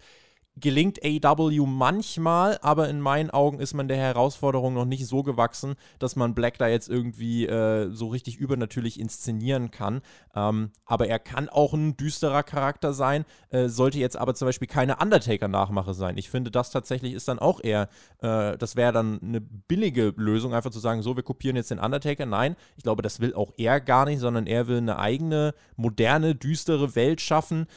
gelingt AW manchmal, aber in meinen Augen ist man der Herausforderung noch nicht so gewachsen, dass man Black da jetzt irgendwie äh, so richtig übernatürlich inszenieren kann. Ähm, aber er kann auch ein düsterer Charakter sein, äh, sollte jetzt aber zum Beispiel keine Undertaker-Nachmache sein. Ich finde, das tatsächlich ist dann auch eher, äh, das wäre dann eine billige Lösung, einfach zu sagen, so, wir kopieren jetzt den Undertaker. Nein, ich glaube, das will auch er gar nicht, sondern er will eine eigene, moderne, düstere Welt schaffen,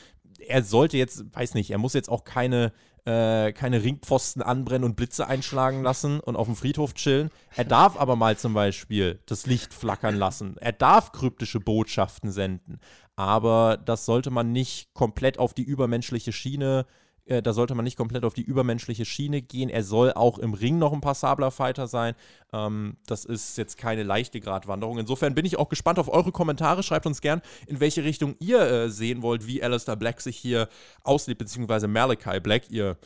er sollte jetzt, weiß nicht, er muss jetzt auch keine, äh, keine Ringpfosten anbrennen und Blitze einschlagen lassen und auf dem Friedhof chillen. Er darf aber mal zum Beispiel das Licht flackern lassen. Er darf kryptische Botschaften senden. Aber das sollte man nicht komplett auf die übermenschliche Schiene äh, da sollte man nicht komplett auf die übermenschliche Schiene gehen. Er soll auch im Ring noch ein passabler Fighter sein. Ähm, das ist jetzt keine leichte Gratwanderung. Insofern bin ich auch gespannt auf eure Kommentare. Schreibt uns gern, in welche Richtung ihr äh, sehen wollt, wie Alistair Black sich hier auslebt, beziehungsweise Malachi Black, ihr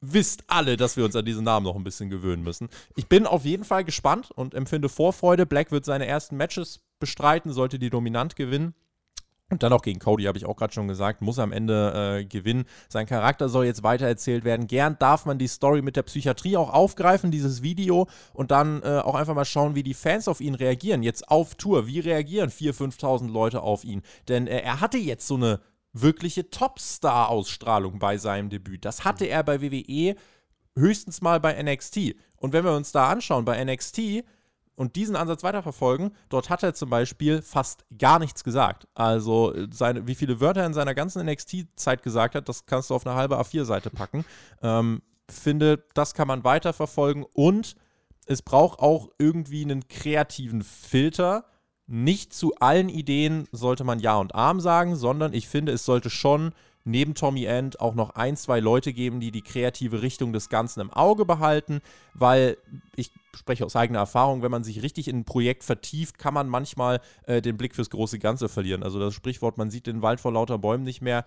wisst alle, dass wir uns an diesen Namen noch ein bisschen gewöhnen müssen. Ich bin auf jeden Fall gespannt und empfinde Vorfreude. Black wird seine ersten Matches bestreiten, sollte die dominant gewinnen. Und dann auch gegen Cody, habe ich auch gerade schon gesagt, muss am Ende äh, gewinnen. Sein Charakter soll jetzt weitererzählt werden. Gern darf man die Story mit der Psychiatrie auch aufgreifen, dieses Video, und dann äh, auch einfach mal schauen, wie die Fans auf ihn reagieren. Jetzt auf Tour. Wie reagieren 4.000, 5.000 Leute auf ihn? Denn äh, er hatte jetzt so eine wirkliche Topstar-Ausstrahlung bei seinem Debüt. Das hatte er bei WWE höchstens mal bei NXT. Und wenn wir uns da anschauen, bei NXT und diesen Ansatz weiterverfolgen, dort hat er zum Beispiel fast gar nichts gesagt. Also seine, wie viele Wörter er in seiner ganzen NXT-Zeit gesagt hat, das kannst du auf eine halbe A4-Seite packen. Ähm, finde, das kann man weiterverfolgen und es braucht auch irgendwie einen kreativen Filter. Nicht zu allen Ideen sollte man Ja und Arm sagen, sondern ich finde, es sollte schon neben Tommy End auch noch ein, zwei Leute geben, die die kreative Richtung des Ganzen im Auge behalten, weil ich spreche aus eigener Erfahrung, wenn man sich richtig in ein Projekt vertieft, kann man manchmal äh, den Blick fürs große Ganze verlieren. Also das Sprichwort, man sieht den Wald vor lauter Bäumen nicht mehr,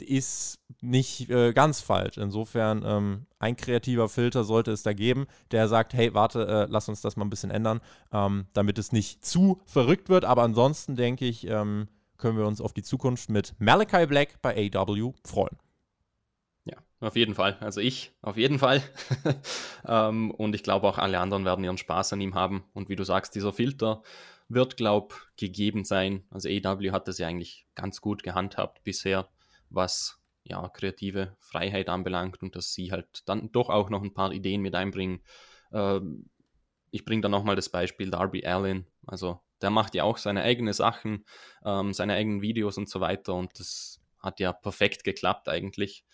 ist nicht äh, ganz falsch. Insofern, ähm, ein kreativer Filter sollte es da geben, der sagt, hey, warte, äh, lass uns das mal ein bisschen ändern, ähm, damit es nicht zu verrückt wird. Aber ansonsten denke ich, ähm, können wir uns auf die Zukunft mit Malachi Black bei AW freuen. Ja, auf jeden Fall. Also ich, auf jeden Fall. ähm, und ich glaube auch alle anderen werden ihren Spaß an ihm haben. Und wie du sagst, dieser Filter wird, glaube ich, gegeben sein. Also AW hat das ja eigentlich ganz gut gehandhabt bisher, was ja kreative Freiheit anbelangt und dass sie halt dann doch auch noch ein paar Ideen mit einbringen. Ähm, ich bringe da nochmal das Beispiel Darby Allin. Also der macht ja auch seine eigenen Sachen, ähm, seine eigenen Videos und so weiter und das hat ja perfekt geklappt eigentlich.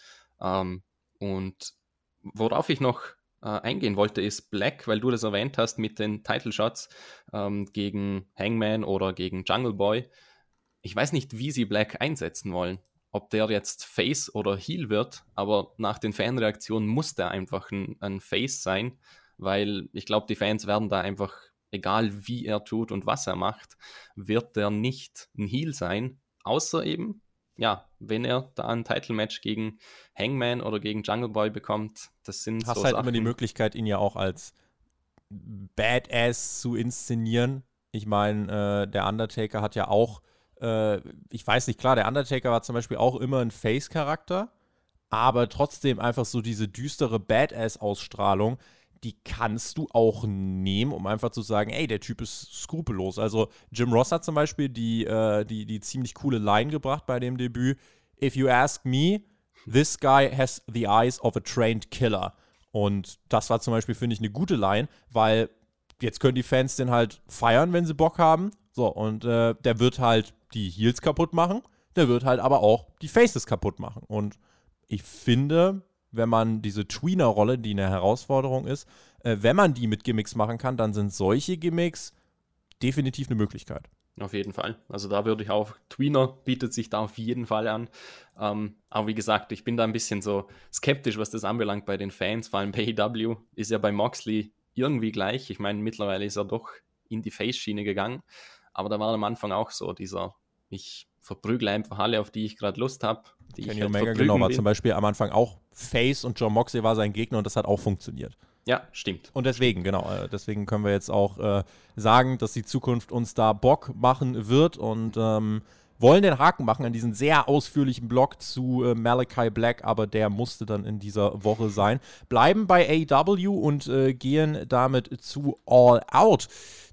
Ähm, und worauf ich noch äh, eingehen wollte, ist Black, weil du das erwähnt hast mit den Title Shots ähm, gegen Hangman oder gegen Jungle Boy. Ich weiß nicht, wie sie Black einsetzen wollen. Ob der jetzt Face oder Heel wird, aber nach den Fanreaktionen muss der einfach ein, ein Face sein, weil ich glaube, die Fans werden da einfach egal wie er tut und was er macht, wird er nicht ein Heal sein, außer eben, ja, wenn er da ein Title-Match gegen Hangman oder gegen Jungle Boy bekommt, das sind Hast so halt Sachen. immer die Möglichkeit, ihn ja auch als Badass zu inszenieren. Ich meine, äh, der Undertaker hat ja auch, äh, ich weiß nicht, klar, der Undertaker war zum Beispiel auch immer ein Face-Charakter, aber trotzdem einfach so diese düstere Badass-Ausstrahlung, die kannst du auch nehmen, um einfach zu sagen, ey, der Typ ist skrupellos. Also Jim Ross hat zum Beispiel die, äh, die, die ziemlich coole Line gebracht bei dem Debüt. If you ask me, this guy has the eyes of a trained killer. Und das war zum Beispiel, finde ich, eine gute Line, weil jetzt können die Fans den halt feiern, wenn sie Bock haben. So, und äh, der wird halt die Heels kaputt machen, der wird halt aber auch die Faces kaputt machen. Und ich finde, wenn man diese Tweener-Rolle, die eine Herausforderung ist, äh, wenn man die mit Gimmicks machen kann, dann sind solche Gimmicks definitiv eine Möglichkeit. Auf jeden Fall. Also da würde ich auch, Tweener bietet sich da auf jeden Fall an. Ähm, aber wie gesagt, ich bin da ein bisschen so skeptisch, was das anbelangt bei den Fans, vor allem bei AEW ist ja bei Moxley irgendwie gleich. Ich meine, mittlerweile ist er doch in die Face-Schiene gegangen. Aber da war am Anfang auch so dieser, ich verprügle einfach alle, auf die ich gerade Lust habe. Kenny halt Omega genau war zum Beispiel am Anfang auch Face und John Moxley war sein Gegner und das hat auch funktioniert. Ja, stimmt. Und deswegen, genau, äh, deswegen können wir jetzt auch äh, sagen, dass die Zukunft uns da Bock machen wird und ähm, wollen den Haken machen an diesen sehr ausführlichen Blog zu äh, Malachi Black, aber der musste dann in dieser Woche sein. Bleiben bei AW und äh, gehen damit zu All Out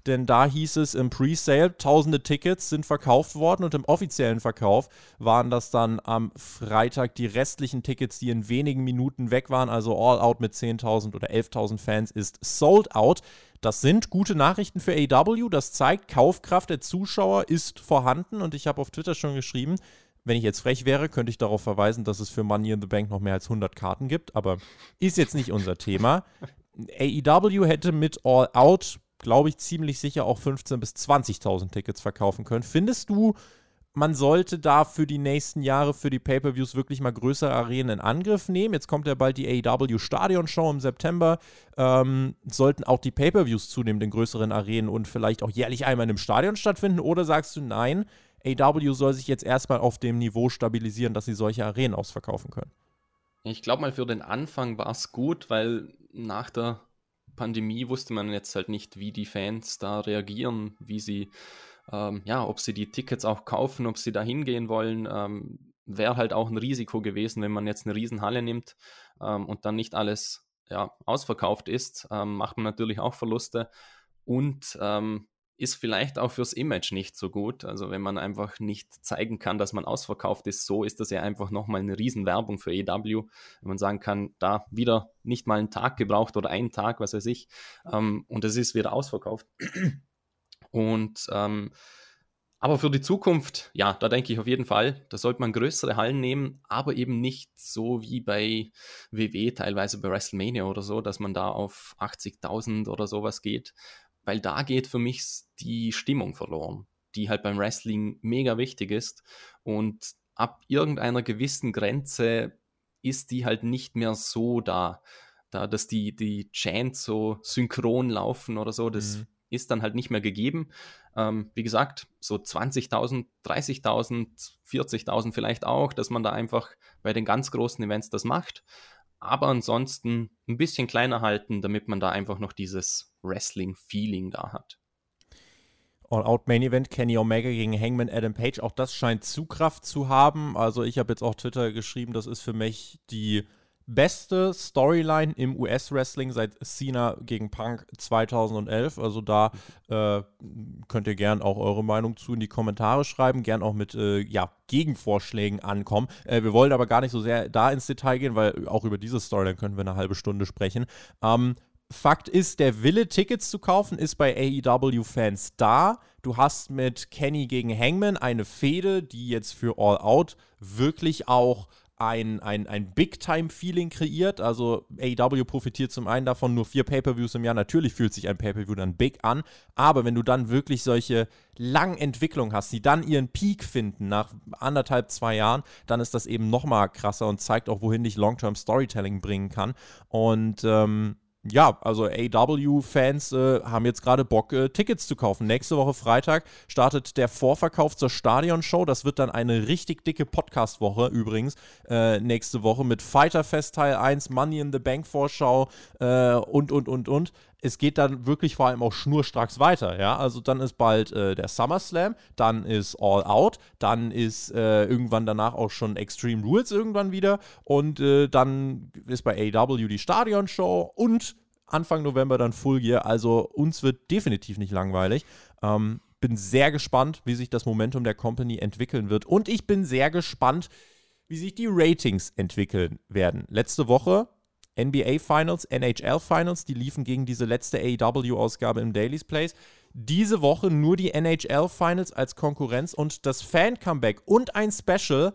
denn da hieß es im Presale, tausende Tickets sind verkauft worden und im offiziellen Verkauf waren das dann am Freitag die restlichen Tickets, die in wenigen Minuten weg waren. Also All Out mit 10.000 oder 11.000 Fans ist sold out. Das sind gute Nachrichten für AW. Das zeigt, Kaufkraft der Zuschauer ist vorhanden und ich habe auf Twitter schon geschrieben, wenn ich jetzt frech wäre, könnte ich darauf verweisen, dass es für Money in the Bank noch mehr als 100 Karten gibt, aber ist jetzt nicht unser Thema. AEW hätte mit All Out glaube ich, ziemlich sicher auch 15.000 bis 20.000 Tickets verkaufen können. Findest du, man sollte da für die nächsten Jahre für die Pay-per-Views wirklich mal größere Arenen in Angriff nehmen. Jetzt kommt ja bald die AEW Stadion Show im September. Ähm, sollten auch die Pay-per-Views zunehmend in größeren Arenen und vielleicht auch jährlich einmal in einem Stadion stattfinden? Oder sagst du nein, AEW soll sich jetzt erstmal auf dem Niveau stabilisieren, dass sie solche Arenen ausverkaufen können? Ich glaube mal, für den Anfang war es gut, weil nach der Pandemie wusste man jetzt halt nicht, wie die Fans da reagieren, wie sie, ähm, ja, ob sie die Tickets auch kaufen, ob sie da hingehen wollen. Ähm, Wäre halt auch ein Risiko gewesen, wenn man jetzt eine Riesenhalle nimmt ähm, und dann nicht alles ja, ausverkauft ist, ähm, macht man natürlich auch Verluste. Und ähm, ist vielleicht auch fürs Image nicht so gut. Also wenn man einfach nicht zeigen kann, dass man ausverkauft ist, so ist das ja einfach nochmal eine Riesenwerbung für EW. Wenn man sagen kann, da wieder nicht mal einen Tag gebraucht oder einen Tag, was weiß ich, ähm, und es ist wieder ausverkauft. Und ähm, aber für die Zukunft, ja, da denke ich auf jeden Fall, da sollte man größere Hallen nehmen, aber eben nicht so wie bei WW, teilweise bei WrestleMania oder so, dass man da auf 80.000 oder sowas geht, weil da geht für mich die Stimmung verloren, die halt beim Wrestling mega wichtig ist. Und ab irgendeiner gewissen Grenze ist die halt nicht mehr so da. Da, dass die, die Chants so synchron laufen oder so, das mhm. Ist dann halt nicht mehr gegeben. Ähm, wie gesagt, so 20.000, 30.000, 40.000 vielleicht auch, dass man da einfach bei den ganz großen Events das macht aber ansonsten ein bisschen kleiner halten, damit man da einfach noch dieses Wrestling-Feeling da hat. All-Out Main Event, Kenny Omega gegen Hangman Adam Page, auch das scheint Zugkraft zu haben. Also ich habe jetzt auch Twitter geschrieben, das ist für mich die beste Storyline im US-Wrestling seit Cena gegen Punk 2011. Also da äh, könnt ihr gern auch eure Meinung zu in die Kommentare schreiben, gern auch mit äh, ja, Gegenvorschlägen ankommen. Äh, wir wollen aber gar nicht so sehr da ins Detail gehen, weil auch über diese Storyline können wir eine halbe Stunde sprechen. Ähm, Fakt ist, der Wille, Tickets zu kaufen, ist bei AEW-Fans da. Du hast mit Kenny gegen Hangman eine Fehde, die jetzt für All Out wirklich auch ein, ein, ein Big-Time-Feeling kreiert. Also AEW profitiert zum einen davon, nur vier Pay-Per-Views im Jahr. Natürlich fühlt sich ein Pay-Per-View dann big an. Aber wenn du dann wirklich solche langen Entwicklungen hast, die dann ihren Peak finden nach anderthalb, zwei Jahren, dann ist das eben noch mal krasser und zeigt auch, wohin dich Long-Term Storytelling bringen kann. Und ähm, ja, also AW-Fans äh, haben jetzt gerade Bock, äh, Tickets zu kaufen. Nächste Woche Freitag startet der Vorverkauf zur Stadionshow. Das wird dann eine richtig dicke Podcast-Woche übrigens. Äh, nächste Woche mit Fighter Fest Teil 1, Money in the Bank Vorschau äh, und, und, und, und. Es geht dann wirklich vor allem auch schnurstracks weiter, ja. Also dann ist bald äh, der SummerSlam, dann ist All Out, dann ist äh, irgendwann danach auch schon Extreme Rules irgendwann wieder und dann ist bei AW die Stadionshow und Anfang November dann Full Gear. Also uns wird definitiv nicht langweilig. Ähm, bin sehr gespannt, wie sich das Momentum der Company entwickeln wird. Und ich bin sehr gespannt, wie sich die Ratings entwickeln werden. Letzte Woche NBA Finals, NHL Finals, die liefen gegen diese letzte AEW-Ausgabe im Daily's Place. Diese Woche nur die NHL Finals als Konkurrenz und das Fan-Comeback und ein Special.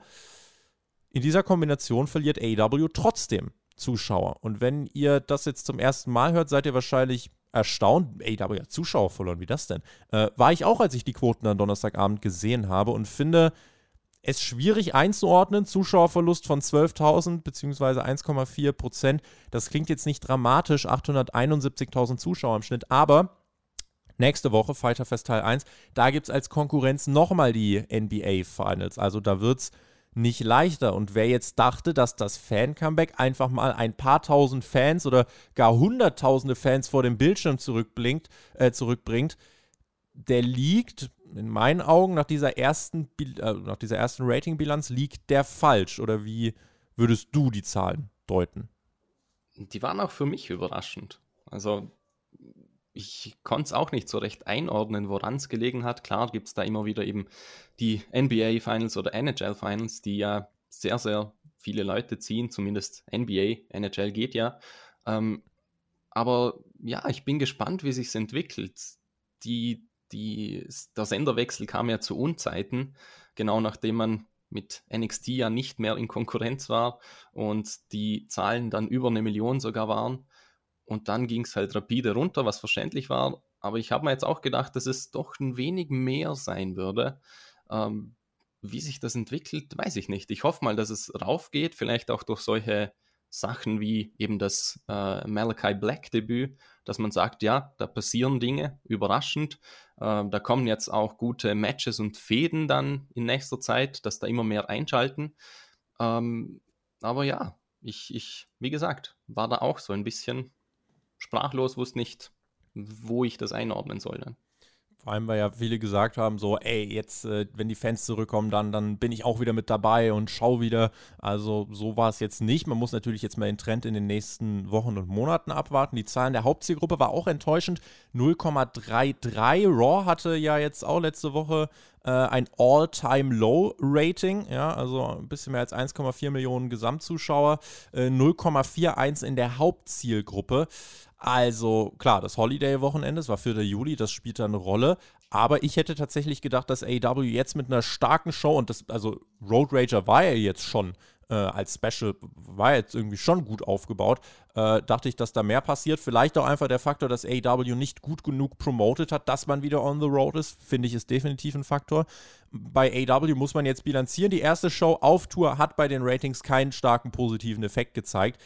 In dieser Kombination verliert AEW trotzdem. Zuschauer. Und wenn ihr das jetzt zum ersten Mal hört, seid ihr wahrscheinlich erstaunt. Ich ja Zuschauer verloren, wie das denn? Äh, war ich auch, als ich die Quoten am Donnerstagabend gesehen habe und finde es schwierig einzuordnen. Zuschauerverlust von 12.000 bzw. 1,4 Prozent. Das klingt jetzt nicht dramatisch, 871.000 Zuschauer im Schnitt, aber nächste Woche, Fighter Fest Teil 1, da gibt es als Konkurrenz nochmal die NBA Finals. Also da wird es nicht leichter. Und wer jetzt dachte, dass das Fan-Comeback einfach mal ein paar tausend Fans oder gar hunderttausende Fans vor dem Bildschirm zurückblinkt, äh, zurückbringt, der liegt, in meinen Augen, nach dieser ersten, äh, nach dieser ersten Rating-Bilanz, liegt der falsch. Oder wie würdest du die Zahlen deuten? Die waren auch für mich überraschend. Also ich konnte es auch nicht so recht einordnen, woran es gelegen hat. Klar gibt es da immer wieder eben die NBA Finals oder NHL Finals, die ja sehr, sehr viele Leute ziehen, zumindest NBA, NHL geht ja. Ähm, aber ja, ich bin gespannt, wie sich entwickelt. Die, die, der Senderwechsel kam ja zu Unzeiten, genau nachdem man mit NXT ja nicht mehr in Konkurrenz war und die Zahlen dann über eine Million sogar waren. Und dann ging es halt rapide runter, was verständlich war. Aber ich habe mir jetzt auch gedacht, dass es doch ein wenig mehr sein würde. Ähm, wie sich das entwickelt, weiß ich nicht. Ich hoffe mal, dass es raufgeht, vielleicht auch durch solche Sachen wie eben das äh, Malachi Black Debüt, dass man sagt, ja, da passieren Dinge, überraschend. Äh, da kommen jetzt auch gute Matches und Fäden dann in nächster Zeit, dass da immer mehr einschalten. Ähm, aber ja, ich, ich, wie gesagt, war da auch so ein bisschen sprachlos, wusste nicht, wo ich das einordnen soll. Dann. Vor allem, weil ja viele gesagt haben, so, ey, jetzt, äh, wenn die Fans zurückkommen, dann, dann bin ich auch wieder mit dabei und schau wieder. Also so war es jetzt nicht. Man muss natürlich jetzt mal den Trend in den nächsten Wochen und Monaten abwarten. Die Zahlen der Hauptzielgruppe war auch enttäuschend. 0,33. Raw hatte ja jetzt auch letzte Woche äh, ein All-Time-Low-Rating. Ja, also ein bisschen mehr als 1,4 Millionen Gesamtzuschauer. Äh, 0,41 in der Hauptzielgruppe. Also klar, das Holiday-Wochenende, es war 4. Juli, das spielt da eine Rolle. Aber ich hätte tatsächlich gedacht, dass AEW jetzt mit einer starken Show und das, also Road Rager war ja jetzt schon äh, als Special, war jetzt irgendwie schon gut aufgebaut. Äh, dachte ich, dass da mehr passiert. Vielleicht auch einfach der Faktor, dass AEW nicht gut genug promoted hat, dass man wieder on the road ist, finde ich, ist definitiv ein Faktor. Bei AEW muss man jetzt bilanzieren. Die erste Show auf Tour hat bei den Ratings keinen starken positiven Effekt gezeigt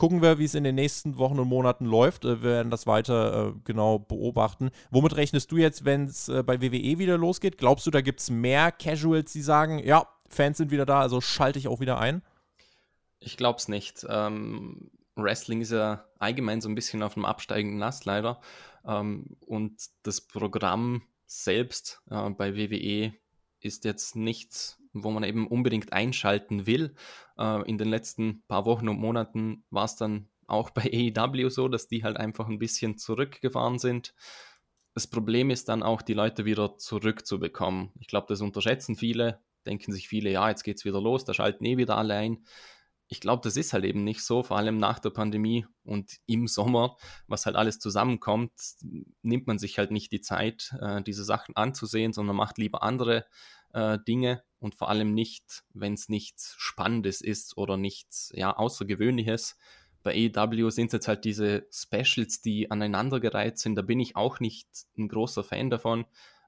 gucken wir, wie es in den nächsten Wochen und Monaten läuft. Äh, wir werden das weiter äh, genau beobachten. Womit rechnest du jetzt, wenn es äh, bei WWE wieder losgeht? Glaubst du, da gibt es mehr Casuals, die sagen, ja, Fans sind wieder da, also schalte ich auch wieder ein? Ich glaube es nicht. Ähm, Wrestling ist ja allgemein so ein bisschen auf einem absteigenden Ast leider. Ähm, und das Programm selbst äh, bei WWE ist jetzt nichts, wo man eben unbedingt einschalten will. Äh, in den letzten paar Wochen und Monaten war es dann auch bei AEW so, dass die halt einfach ein bisschen zurückgefahren sind. Das Problem ist dann auch, die Leute wieder zurückzubekommen. Ich glaube, das unterschätzen viele, denken sich viele, ja, jetzt geht es wieder los, da schalten eh wieder alle ein. Ich glaube, das ist halt eben nicht so, vor allem nach der Pandemie und im Sommer, was halt alles zusammenkommt, nimmt man sich halt nicht die Zeit, äh, diese Sachen anzusehen, sondern macht lieber andere äh, Dinge und vor allem nicht, wenn es nichts Spannendes ist oder nichts ja, Außergewöhnliches. Bei AEW sind es jetzt halt diese Specials, die aneinandergereiht sind. Da bin ich auch nicht ein großer Fan davon,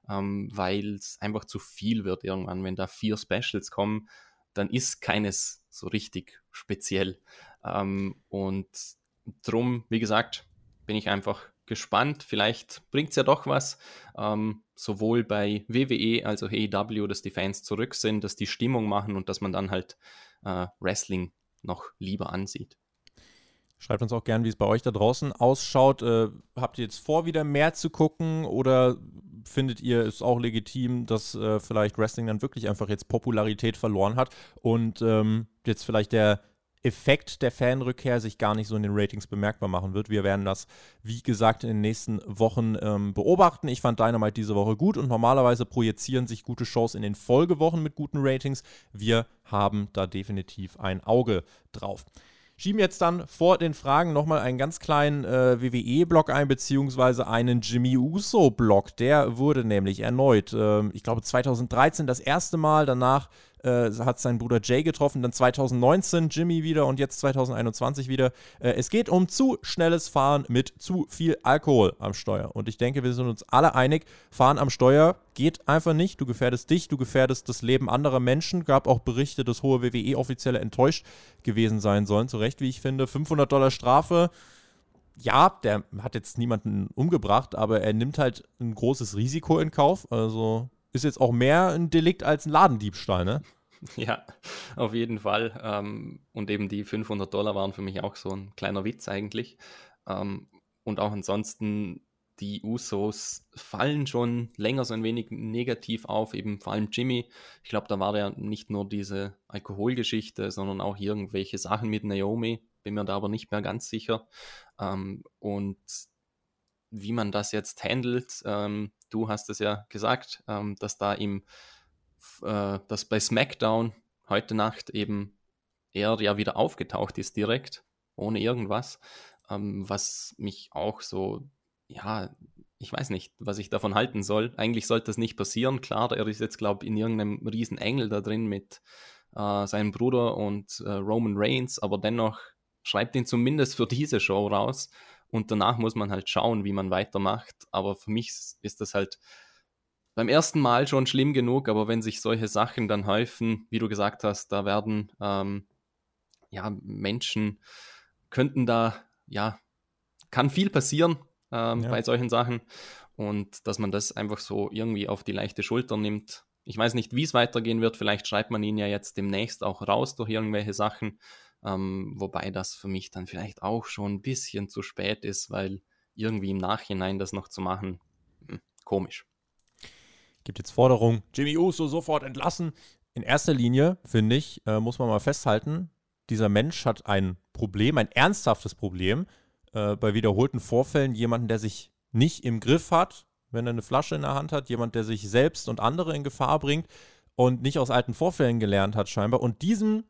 ähm, weil es einfach zu viel wird irgendwann. Wenn da vier Specials kommen, dann ist keines so richtig speziell. Ähm, und drum, wie gesagt, bin ich einfach gespannt. Vielleicht bringt es ja doch was, ähm, sowohl bei WWE als auch AEW, dass die Fans zurück sind, dass die Stimmung machen und dass man dann halt äh, Wrestling noch lieber ansieht. Schreibt uns auch gern, wie es bei euch da draußen ausschaut. Äh, habt ihr jetzt vor, wieder mehr zu gucken oder findet ihr es auch legitim, dass äh, vielleicht Wrestling dann wirklich einfach jetzt Popularität verloren hat und ähm, jetzt vielleicht der Effekt der Fanrückkehr sich gar nicht so in den Ratings bemerkbar machen wird. Wir werden das, wie gesagt, in den nächsten Wochen ähm, beobachten. Ich fand Dynamite diese Woche gut und normalerweise projizieren sich gute Shows in den Folgewochen mit guten Ratings. Wir haben da definitiv ein Auge drauf schieben jetzt dann vor den Fragen nochmal einen ganz kleinen äh, WWE-Block ein, beziehungsweise einen Jimmy Uso-Block. Der wurde nämlich erneut, äh, ich glaube 2013 das erste Mal, danach äh, hat sein Bruder Jay getroffen, dann 2019 Jimmy wieder und jetzt 2021 wieder. Äh, es geht um zu schnelles Fahren mit zu viel Alkohol am Steuer. Und ich denke, wir sind uns alle einig, Fahren am Steuer geht einfach nicht. Du gefährdest dich, du gefährdest das Leben anderer Menschen. Gab auch Berichte, dass hohe WWE-Offizielle enttäuscht gewesen sein sollen. Zu Recht, wie ich finde. 500 Dollar Strafe ja, der hat jetzt niemanden umgebracht, aber er nimmt halt ein großes Risiko in Kauf. Also ist jetzt auch mehr ein Delikt als ein Ladendiebstahl, ne? Ja, auf jeden Fall. Ähm, und eben die 500 Dollar waren für mich auch so ein kleiner Witz eigentlich. Ähm, und auch ansonsten, die Usos fallen schon länger so ein wenig negativ auf, eben vor allem Jimmy. Ich glaube, da war ja nicht nur diese Alkoholgeschichte, sondern auch irgendwelche Sachen mit Naomi. Bin mir da aber nicht mehr ganz sicher. Ähm, und wie man das jetzt handelt, du hast es ja gesagt, ähm, dass da im, äh, dass bei SmackDown heute Nacht eben er ja wieder aufgetaucht ist direkt, ohne irgendwas, ähm, was mich auch so, ja, ich weiß nicht, was ich davon halten soll. Eigentlich sollte das nicht passieren. Klar, er ist jetzt, glaube ich, in irgendeinem riesen Engel da drin mit äh, seinem Bruder und äh, Roman Reigns, aber dennoch schreibt ihn zumindest für diese Show raus. Und danach muss man halt schauen, wie man weitermacht. Aber für mich ist das halt beim ersten Mal schon schlimm genug, aber wenn sich solche Sachen dann häufen, wie du gesagt hast, da werden ähm, ja Menschen könnten da, ja, kann viel passieren ähm, ja. bei solchen Sachen und dass man das einfach so irgendwie auf die leichte Schulter nimmt. Ich weiß nicht, wie es weitergehen wird. Vielleicht schreibt man ihn ja jetzt demnächst auch raus durch irgendwelche Sachen. Ähm, wobei das für mich dann vielleicht auch schon ein bisschen zu spät ist, weil irgendwie im Nachhinein das noch zu machen, hm, komisch. Gibt jetzt Forderungen, Jimmy Uso sofort entlassen. In erster Linie, finde ich, äh, muss man mal festhalten, dieser Mensch hat ein Problem, ein ernsthaftes Problem, äh, bei wiederholten Vorfällen jemanden, der sich nicht im Griff hat, wenn er eine Flasche in der Hand hat, jemand, der sich selbst und andere in Gefahr bringt und nicht aus alten Vorfällen gelernt hat scheinbar. Und diesem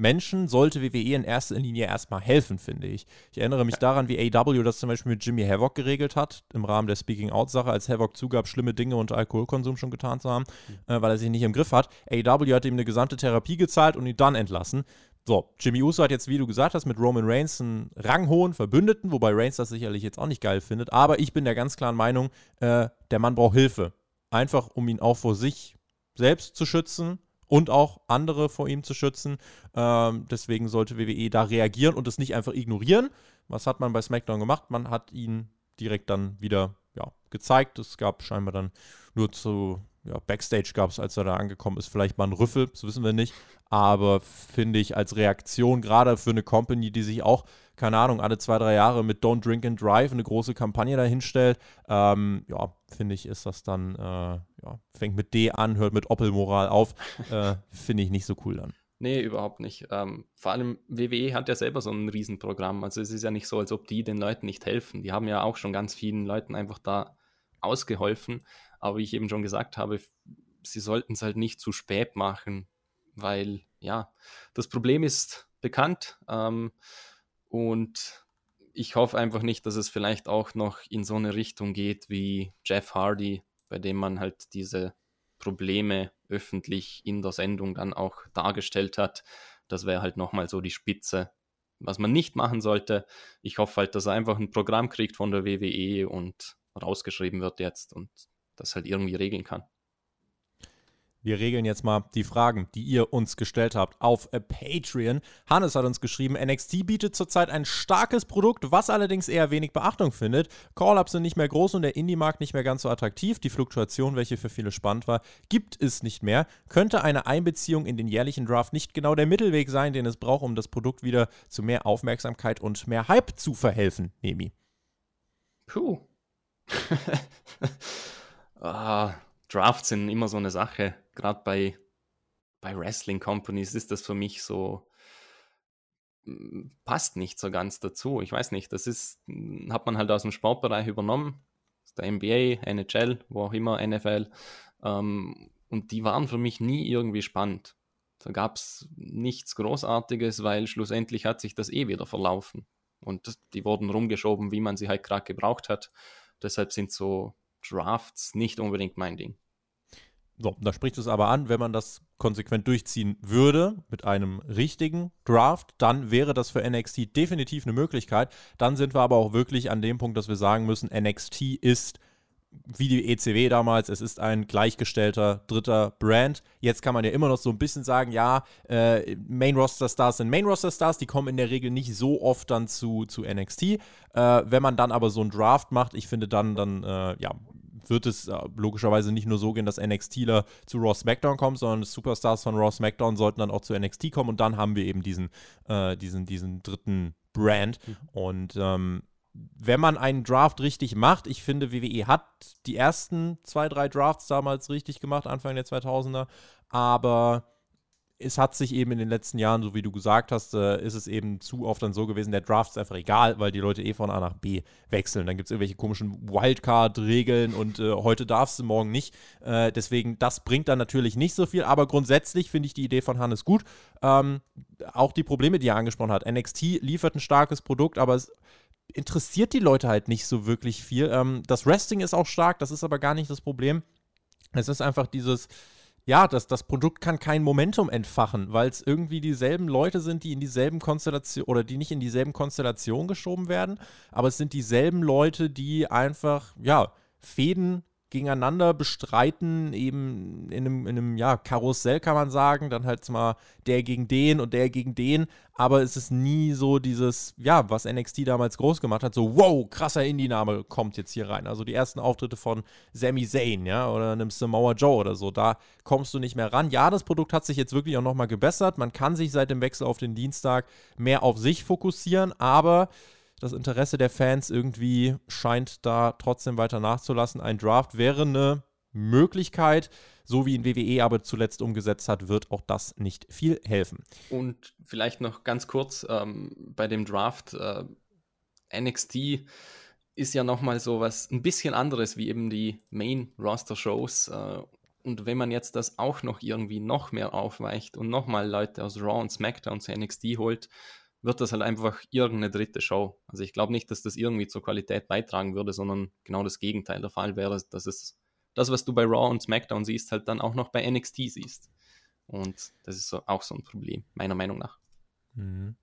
Menschen sollte WWE in erster Linie erstmal helfen, finde ich. Ich erinnere mich daran, wie AW das zum Beispiel mit Jimmy Havoc geregelt hat, im Rahmen der Speaking-Out-Sache, als Havoc zugab, schlimme Dinge unter Alkoholkonsum schon getan zu haben, mhm. äh, weil er sich nicht im Griff hat. AW hat ihm eine gesamte Therapie gezahlt und ihn dann entlassen. So, Jimmy Uso hat jetzt, wie du gesagt hast, mit Roman Reigns einen ranghohen Verbündeten, wobei Reigns das sicherlich jetzt auch nicht geil findet. Aber ich bin der ganz klaren Meinung, äh, der Mann braucht Hilfe. Einfach, um ihn auch vor sich selbst zu schützen und auch andere vor ihm zu schützen. Ähm, deswegen sollte WWE da reagieren und es nicht einfach ignorieren. Was hat man bei SmackDown gemacht? Man hat ihn direkt dann wieder ja, gezeigt. Es gab scheinbar dann nur zu ja, Backstage gab es, als er da angekommen ist, vielleicht mal einen Rüffel, das wissen wir nicht. Aber finde ich als Reaktion, gerade für eine Company, die sich auch, keine Ahnung, alle zwei, drei Jahre mit Don't Drink and Drive eine große Kampagne dahinstellt, ähm, ja, finde ich, ist das dann, äh, ja, fängt mit D an, hört mit Opel-Moral auf, äh, finde ich nicht so cool dann. Nee, überhaupt nicht. Ähm, vor allem WWE hat ja selber so ein Riesenprogramm. Also es ist ja nicht so, als ob die den Leuten nicht helfen. Die haben ja auch schon ganz vielen Leuten einfach da ausgeholfen. Aber wie ich eben schon gesagt habe, sie sollten es halt nicht zu spät machen, weil ja, das Problem ist bekannt ähm, und ich hoffe einfach nicht, dass es vielleicht auch noch in so eine Richtung geht wie Jeff Hardy, bei dem man halt diese Probleme öffentlich in der Sendung dann auch dargestellt hat. Das wäre halt nochmal so die Spitze, was man nicht machen sollte. Ich hoffe halt, dass er einfach ein Programm kriegt von der WWE und rausgeschrieben wird jetzt und das halt irgendwie regeln kann. Wir regeln jetzt mal die Fragen, die ihr uns gestellt habt auf Patreon. Hannes hat uns geschrieben, NXT bietet zurzeit ein starkes Produkt, was allerdings eher wenig Beachtung findet. Call-Ups sind nicht mehr groß und der Indie-Markt nicht mehr ganz so attraktiv. Die Fluktuation, welche für viele spannend war, gibt es nicht mehr. Könnte eine Einbeziehung in den jährlichen Draft nicht genau der Mittelweg sein, den es braucht, um das Produkt wieder zu mehr Aufmerksamkeit und mehr Hype zu verhelfen, Nemi? Puh. ah, Drafts sind immer so eine Sache. Gerade bei, bei Wrestling Companies ist das für mich so, mm, passt nicht so ganz dazu. Ich weiß nicht, das ist, mm, hat man halt aus dem Sportbereich übernommen. Der NBA, NHL, wo auch immer, NFL. Ähm, und die waren für mich nie irgendwie spannend. Da gab es nichts Großartiges, weil schlussendlich hat sich das eh wieder verlaufen. Und die wurden rumgeschoben, wie man sie halt gerade gebraucht hat. Deshalb sind so Drafts nicht unbedingt mein Ding. So, da spricht es aber an, wenn man das konsequent durchziehen würde mit einem richtigen Draft, dann wäre das für NXT definitiv eine Möglichkeit. Dann sind wir aber auch wirklich an dem Punkt, dass wir sagen müssen, NXT ist wie die ECW damals, es ist ein gleichgestellter dritter Brand. Jetzt kann man ja immer noch so ein bisschen sagen, ja, äh, Main Roster Stars sind Main Roster Stars, die kommen in der Regel nicht so oft dann zu, zu NXT. Äh, wenn man dann aber so einen Draft macht, ich finde dann, dann äh, ja, wird es äh, logischerweise nicht nur so gehen, dass NXTler zu Raw SmackDown kommen, sondern Superstars von Raw SmackDown sollten dann auch zu NXT kommen und dann haben wir eben diesen, äh, diesen, diesen dritten Brand. Mhm. Und ähm, wenn man einen Draft richtig macht, ich finde, WWE hat die ersten zwei, drei Drafts damals richtig gemacht, Anfang der 2000er, aber es hat sich eben in den letzten Jahren, so wie du gesagt hast, äh, ist es eben zu oft dann so gewesen, der Draft ist einfach egal, weil die Leute eh von A nach B wechseln. Dann gibt es irgendwelche komischen Wildcard-Regeln und äh, heute darfst du, morgen nicht. Äh, deswegen, das bringt dann natürlich nicht so viel, aber grundsätzlich finde ich die Idee von Hannes gut. Ähm, auch die Probleme, die er angesprochen hat. NXT liefert ein starkes Produkt, aber es interessiert die Leute halt nicht so wirklich viel. Ähm, das Wrestling ist auch stark, das ist aber gar nicht das Problem. Es ist einfach dieses, ja, das, das Produkt kann kein Momentum entfachen, weil es irgendwie dieselben Leute sind, die in dieselben Konstellationen oder die nicht in dieselben Konstellationen geschoben werden, aber es sind dieselben Leute, die einfach, ja, Fäden gegeneinander bestreiten, eben in einem, in einem ja, Karussell kann man sagen, dann halt mal der gegen den und der gegen den, aber es ist nie so dieses, ja, was NXT damals groß gemacht hat, so, wow, krasser Indie-Name kommt jetzt hier rein. Also die ersten Auftritte von Sami Zayn, ja, oder einem Samoa Joe oder so, da kommst du nicht mehr ran. Ja, das Produkt hat sich jetzt wirklich auch nochmal gebessert, man kann sich seit dem Wechsel auf den Dienstag mehr auf sich fokussieren, aber das Interesse der Fans irgendwie scheint da trotzdem weiter nachzulassen. Ein Draft wäre eine Möglichkeit, so wie ihn WWE aber zuletzt umgesetzt hat, wird auch das nicht viel helfen. Und vielleicht noch ganz kurz ähm, bei dem Draft. Äh, NXT ist ja nochmal so was ein bisschen anderes wie eben die Main-Roster-Shows. Äh, und wenn man jetzt das auch noch irgendwie noch mehr aufweicht und nochmal Leute aus Raw und SmackDown zu NXT holt, wird das halt einfach irgendeine dritte Show. Also ich glaube nicht, dass das irgendwie zur Qualität beitragen würde, sondern genau das Gegenteil der Fall wäre, dass es das, was du bei Raw und SmackDown siehst, halt dann auch noch bei NXT siehst. Und das ist so, auch so ein Problem, meiner Meinung nach. Mhm.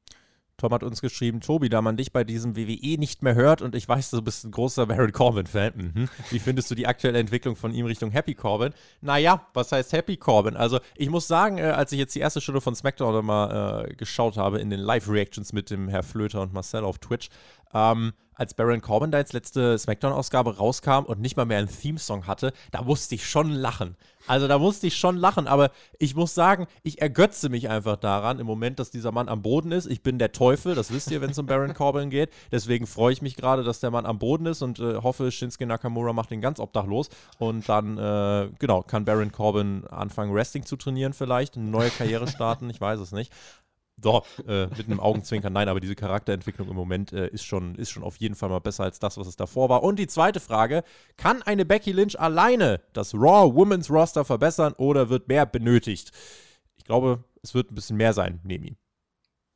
Tom hat uns geschrieben, Tobi, da man dich bei diesem WWE nicht mehr hört und ich weiß, du bist ein großer Baron Corbin-Fan. Mhm. Wie findest du die aktuelle Entwicklung von ihm Richtung Happy Corbin? Naja, was heißt Happy Corbin? Also ich muss sagen, äh, als ich jetzt die erste Stunde von SmackDown mal äh, geschaut habe in den Live-Reactions mit dem Herr Flöter und Marcel auf Twitch, ähm, als Baron Corbin da jetzt letzte Smackdown-Ausgabe rauskam und nicht mal mehr einen Theme-Song hatte, da musste ich schon lachen. Also da musste ich schon lachen, aber ich muss sagen, ich ergötze mich einfach daran im Moment, dass dieser Mann am Boden ist. Ich bin der Teufel, das wisst ihr, wenn es um Baron Corbin geht. Deswegen freue ich mich gerade, dass der Mann am Boden ist und äh, hoffe, Shinsuke Nakamura macht ihn ganz obdachlos. Und dann, äh, genau, kann Baron Corbin anfangen, Wrestling zu trainieren vielleicht, eine neue Karriere starten, ich weiß es nicht. So, äh, mit einem Augenzwinkern, nein, aber diese Charakterentwicklung im Moment äh, ist, schon, ist schon auf jeden Fall mal besser als das, was es davor war. Und die zweite Frage: Kann eine Becky Lynch alleine das Raw Women's Roster verbessern oder wird mehr benötigt? Ich glaube, es wird ein bisschen mehr sein, Nemi.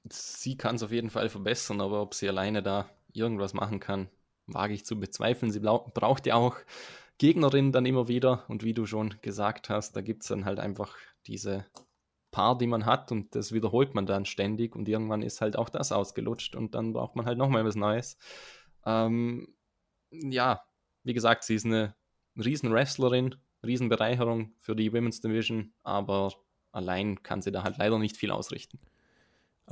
Sie kann es auf jeden Fall verbessern, aber ob sie alleine da irgendwas machen kann, wage ich zu bezweifeln. Sie braucht ja auch Gegnerinnen dann immer wieder. Und wie du schon gesagt hast, da gibt es dann halt einfach diese Paar, die man hat und das wiederholt man dann ständig und irgendwann ist halt auch das ausgelutscht und dann braucht man halt nochmal was Neues. Ähm, ja, wie gesagt, sie ist eine riesen Wrestlerin, Riesenbereicherung für die Women's Division, aber allein kann sie da halt leider nicht viel ausrichten.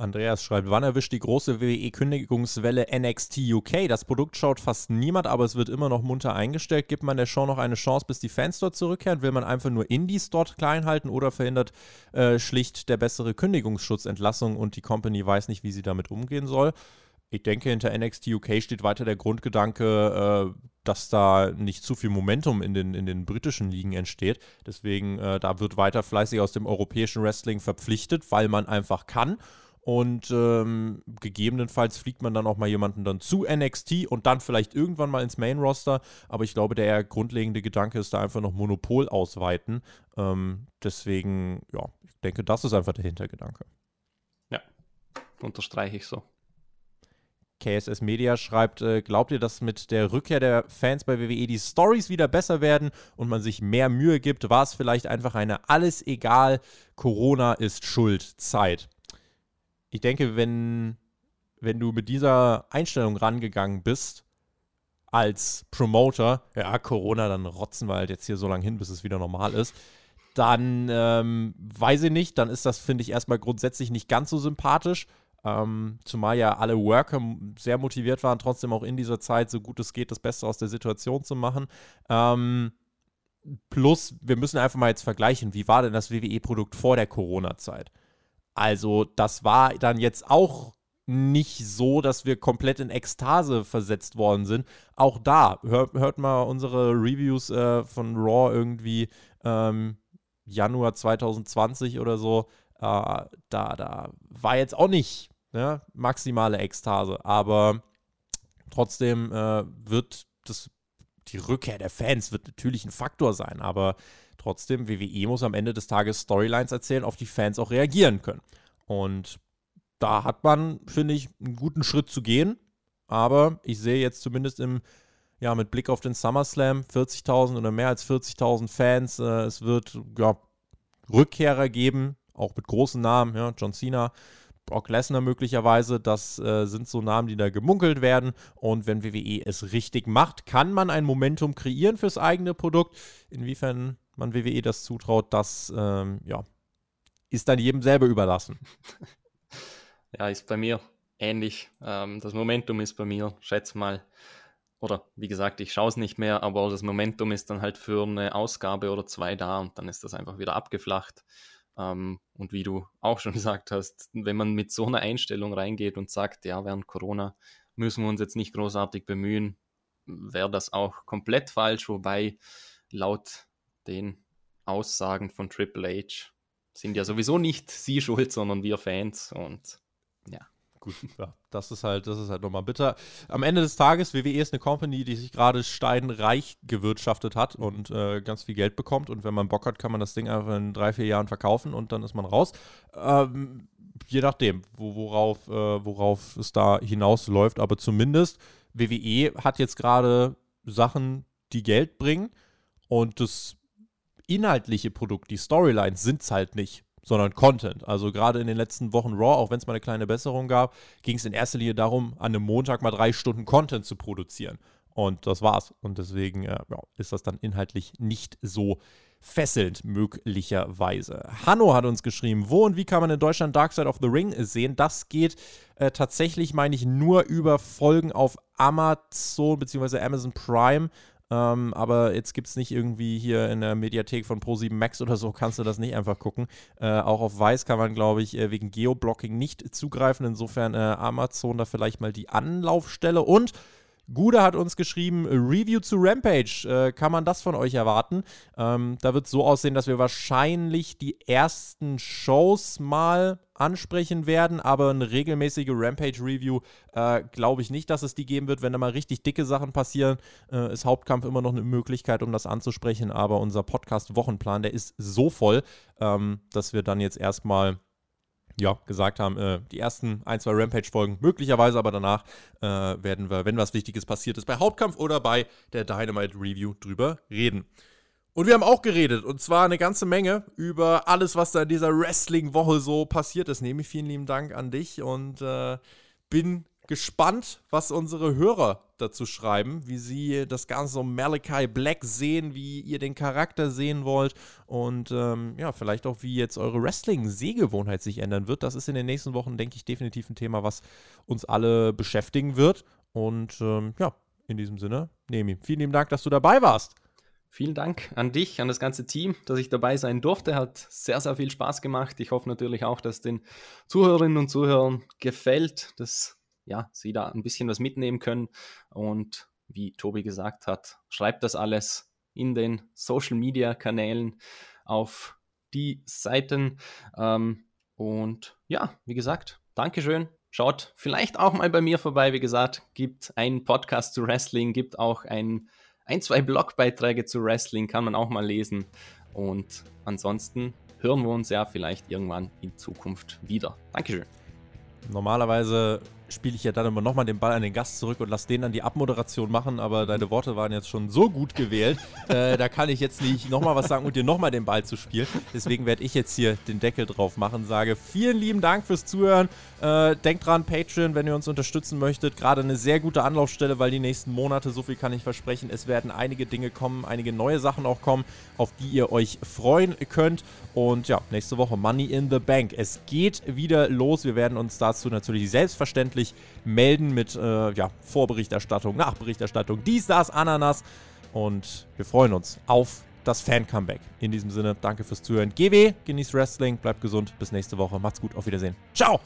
Andreas schreibt, wann erwischt die große WWE-Kündigungswelle NXT UK? Das Produkt schaut fast niemand, aber es wird immer noch munter eingestellt. Gibt man der Show noch eine Chance, bis die Fans dort zurückkehren? Will man einfach nur Indies dort klein halten oder verhindert äh, schlicht der bessere Kündigungsschutz Entlassung und die Company weiß nicht, wie sie damit umgehen soll? Ich denke, hinter NXT UK steht weiter der Grundgedanke, äh, dass da nicht zu viel Momentum in den, in den britischen Ligen entsteht. Deswegen, äh, da wird weiter fleißig aus dem europäischen Wrestling verpflichtet, weil man einfach kann. Und ähm, gegebenenfalls fliegt man dann auch mal jemanden dann zu NXT und dann vielleicht irgendwann mal ins Main Roster. Aber ich glaube, der grundlegende Gedanke ist da einfach noch Monopol ausweiten. Ähm, deswegen, ja, ich denke, das ist einfach der Hintergedanke. Ja, unterstreiche ich so. KSS Media schreibt, äh, glaubt ihr, dass mit der Rückkehr der Fans bei WWE die Stories wieder besser werden und man sich mehr Mühe gibt? War es vielleicht einfach eine alles egal, Corona ist schuld Zeit? Ich denke, wenn, wenn du mit dieser Einstellung rangegangen bist, als Promoter, ja, Corona, dann rotzen wir halt jetzt hier so lange hin, bis es wieder normal ist, dann ähm, weiß ich nicht, dann ist das, finde ich, erstmal grundsätzlich nicht ganz so sympathisch. Ähm, zumal ja alle Worker sehr motiviert waren, trotzdem auch in dieser Zeit, so gut es geht, das Beste aus der Situation zu machen. Ähm, plus, wir müssen einfach mal jetzt vergleichen, wie war denn das WWE-Produkt vor der Corona-Zeit? Also, das war dann jetzt auch nicht so, dass wir komplett in Ekstase versetzt worden sind. Auch da, hört, hört mal unsere Reviews äh, von Raw irgendwie ähm, Januar 2020 oder so. Äh, da, da war jetzt auch nicht ne, maximale Ekstase, aber trotzdem äh, wird das, die Rückkehr der Fans wird natürlich ein Faktor sein, aber Trotzdem, WWE muss am Ende des Tages Storylines erzählen, auf die Fans auch reagieren können. Und da hat man, finde ich, einen guten Schritt zu gehen. Aber ich sehe jetzt zumindest im, ja, mit Blick auf den SummerSlam 40.000 oder mehr als 40.000 Fans. Äh, es wird ja, Rückkehrer geben, auch mit großen Namen, ja, John Cena, Brock Lesnar möglicherweise, das äh, sind so Namen, die da gemunkelt werden. Und wenn WWE es richtig macht, kann man ein Momentum kreieren fürs eigene Produkt. Inwiefern man WWE das zutraut, das ähm, ja, ist dann jedem selber überlassen. Ja, ist bei mir ähnlich. Ähm, das Momentum ist bei mir, schätze mal, oder wie gesagt, ich schaue es nicht mehr, aber das Momentum ist dann halt für eine Ausgabe oder zwei da und dann ist das einfach wieder abgeflacht. Ähm, und wie du auch schon gesagt hast, wenn man mit so einer Einstellung reingeht und sagt, ja, während Corona müssen wir uns jetzt nicht großartig bemühen, wäre das auch komplett falsch, wobei laut den Aussagen von Triple H sind ja sowieso nicht sie schuld, sondern wir Fans und ja. Gut, ja, das ist halt, das ist halt nochmal bitter. Am Ende des Tages, WWE ist eine Company, die sich gerade steinreich gewirtschaftet hat und äh, ganz viel Geld bekommt. Und wenn man Bock hat, kann man das Ding einfach in drei, vier Jahren verkaufen und dann ist man raus. Ähm, je nachdem, wo, worauf, äh, worauf es da hinausläuft. Aber zumindest, WWE hat jetzt gerade Sachen, die Geld bringen. Und das inhaltliche Produkt, die Storylines sind es halt nicht sondern Content. Also gerade in den letzten Wochen Raw, auch wenn es mal eine kleine Besserung gab, ging es in erster Linie darum, an einem Montag mal drei Stunden Content zu produzieren. Und das war's. Und deswegen äh, ja, ist das dann inhaltlich nicht so fesselnd, möglicherweise. Hanno hat uns geschrieben, wo und wie kann man in Deutschland Dark Side of the Ring sehen? Das geht äh, tatsächlich, meine ich, nur über Folgen auf Amazon bzw. Amazon Prime. Ähm, aber jetzt gibt es nicht irgendwie hier in der Mediathek von Pro7 Max oder so, kannst du das nicht einfach gucken. Äh, auch auf Weiß kann man, glaube ich, äh, wegen Geoblocking nicht zugreifen. Insofern äh, Amazon da vielleicht mal die Anlaufstelle. Und Gude hat uns geschrieben, Review zu Rampage. Äh, kann man das von euch erwarten? Ähm, da wird es so aussehen, dass wir wahrscheinlich die ersten Shows mal ansprechen werden, aber eine regelmäßige Rampage-Review äh, glaube ich nicht, dass es die geben wird. Wenn da mal richtig dicke Sachen passieren, äh, ist Hauptkampf immer noch eine Möglichkeit, um das anzusprechen. Aber unser Podcast-Wochenplan, der ist so voll, ähm, dass wir dann jetzt erstmal ja, gesagt haben, äh, die ersten ein, zwei Rampage-Folgen, möglicherweise aber danach äh, werden wir, wenn was Wichtiges passiert ist, bei Hauptkampf oder bei der Dynamite Review drüber reden. Und wir haben auch geredet, und zwar eine ganze Menge über alles, was da in dieser Wrestling-Woche so passiert ist. Nehme vielen lieben Dank an dich und äh, bin gespannt, was unsere Hörer dazu schreiben, wie sie das Ganze um Malachi Black sehen, wie ihr den Charakter sehen wollt und ähm, ja, vielleicht auch, wie jetzt eure Wrestling-Sehgewohnheit sich ändern wird. Das ist in den nächsten Wochen, denke ich, definitiv ein Thema, was uns alle beschäftigen wird. Und ähm, ja, in diesem Sinne, Nemi, vielen lieben Dank, dass du dabei warst. Vielen Dank an dich, an das ganze Team, dass ich dabei sein durfte. Hat sehr, sehr viel Spaß gemacht. Ich hoffe natürlich auch, dass den Zuhörerinnen und Zuhörern gefällt, dass ja, sie da ein bisschen was mitnehmen können. Und wie Tobi gesagt hat, schreibt das alles in den Social Media Kanälen auf die Seiten. Ähm, und ja, wie gesagt, Dankeschön. Schaut vielleicht auch mal bei mir vorbei. Wie gesagt, gibt einen Podcast zu Wrestling, gibt auch ein, ein zwei Blogbeiträge zu Wrestling, kann man auch mal lesen. Und ansonsten hören wir uns ja vielleicht irgendwann in Zukunft wieder. Dankeschön. Normalerweise spiele ich ja dann immer nochmal den Ball an den Gast zurück und lasse den dann die Abmoderation machen, aber deine Worte waren jetzt schon so gut gewählt, äh, da kann ich jetzt nicht nochmal was sagen und dir nochmal den Ball zu spielen. Deswegen werde ich jetzt hier den Deckel drauf machen, sage vielen lieben Dank fürs Zuhören. Äh, denkt dran, Patreon, wenn ihr uns unterstützen möchtet, gerade eine sehr gute Anlaufstelle, weil die nächsten Monate, so viel kann ich versprechen, es werden einige Dinge kommen, einige neue Sachen auch kommen, auf die ihr euch freuen könnt. Und ja, nächste Woche Money in the Bank. Es geht wieder los. Wir werden uns dazu natürlich selbstverständlich wirklich melden mit äh, ja, Vorberichterstattung, Nachberichterstattung, dies, das, Ananas. Und wir freuen uns auf das Fan-Comeback. In diesem Sinne, danke fürs Zuhören. GW, genießt Wrestling, bleibt gesund. Bis nächste Woche. Macht's gut. Auf Wiedersehen. Ciao!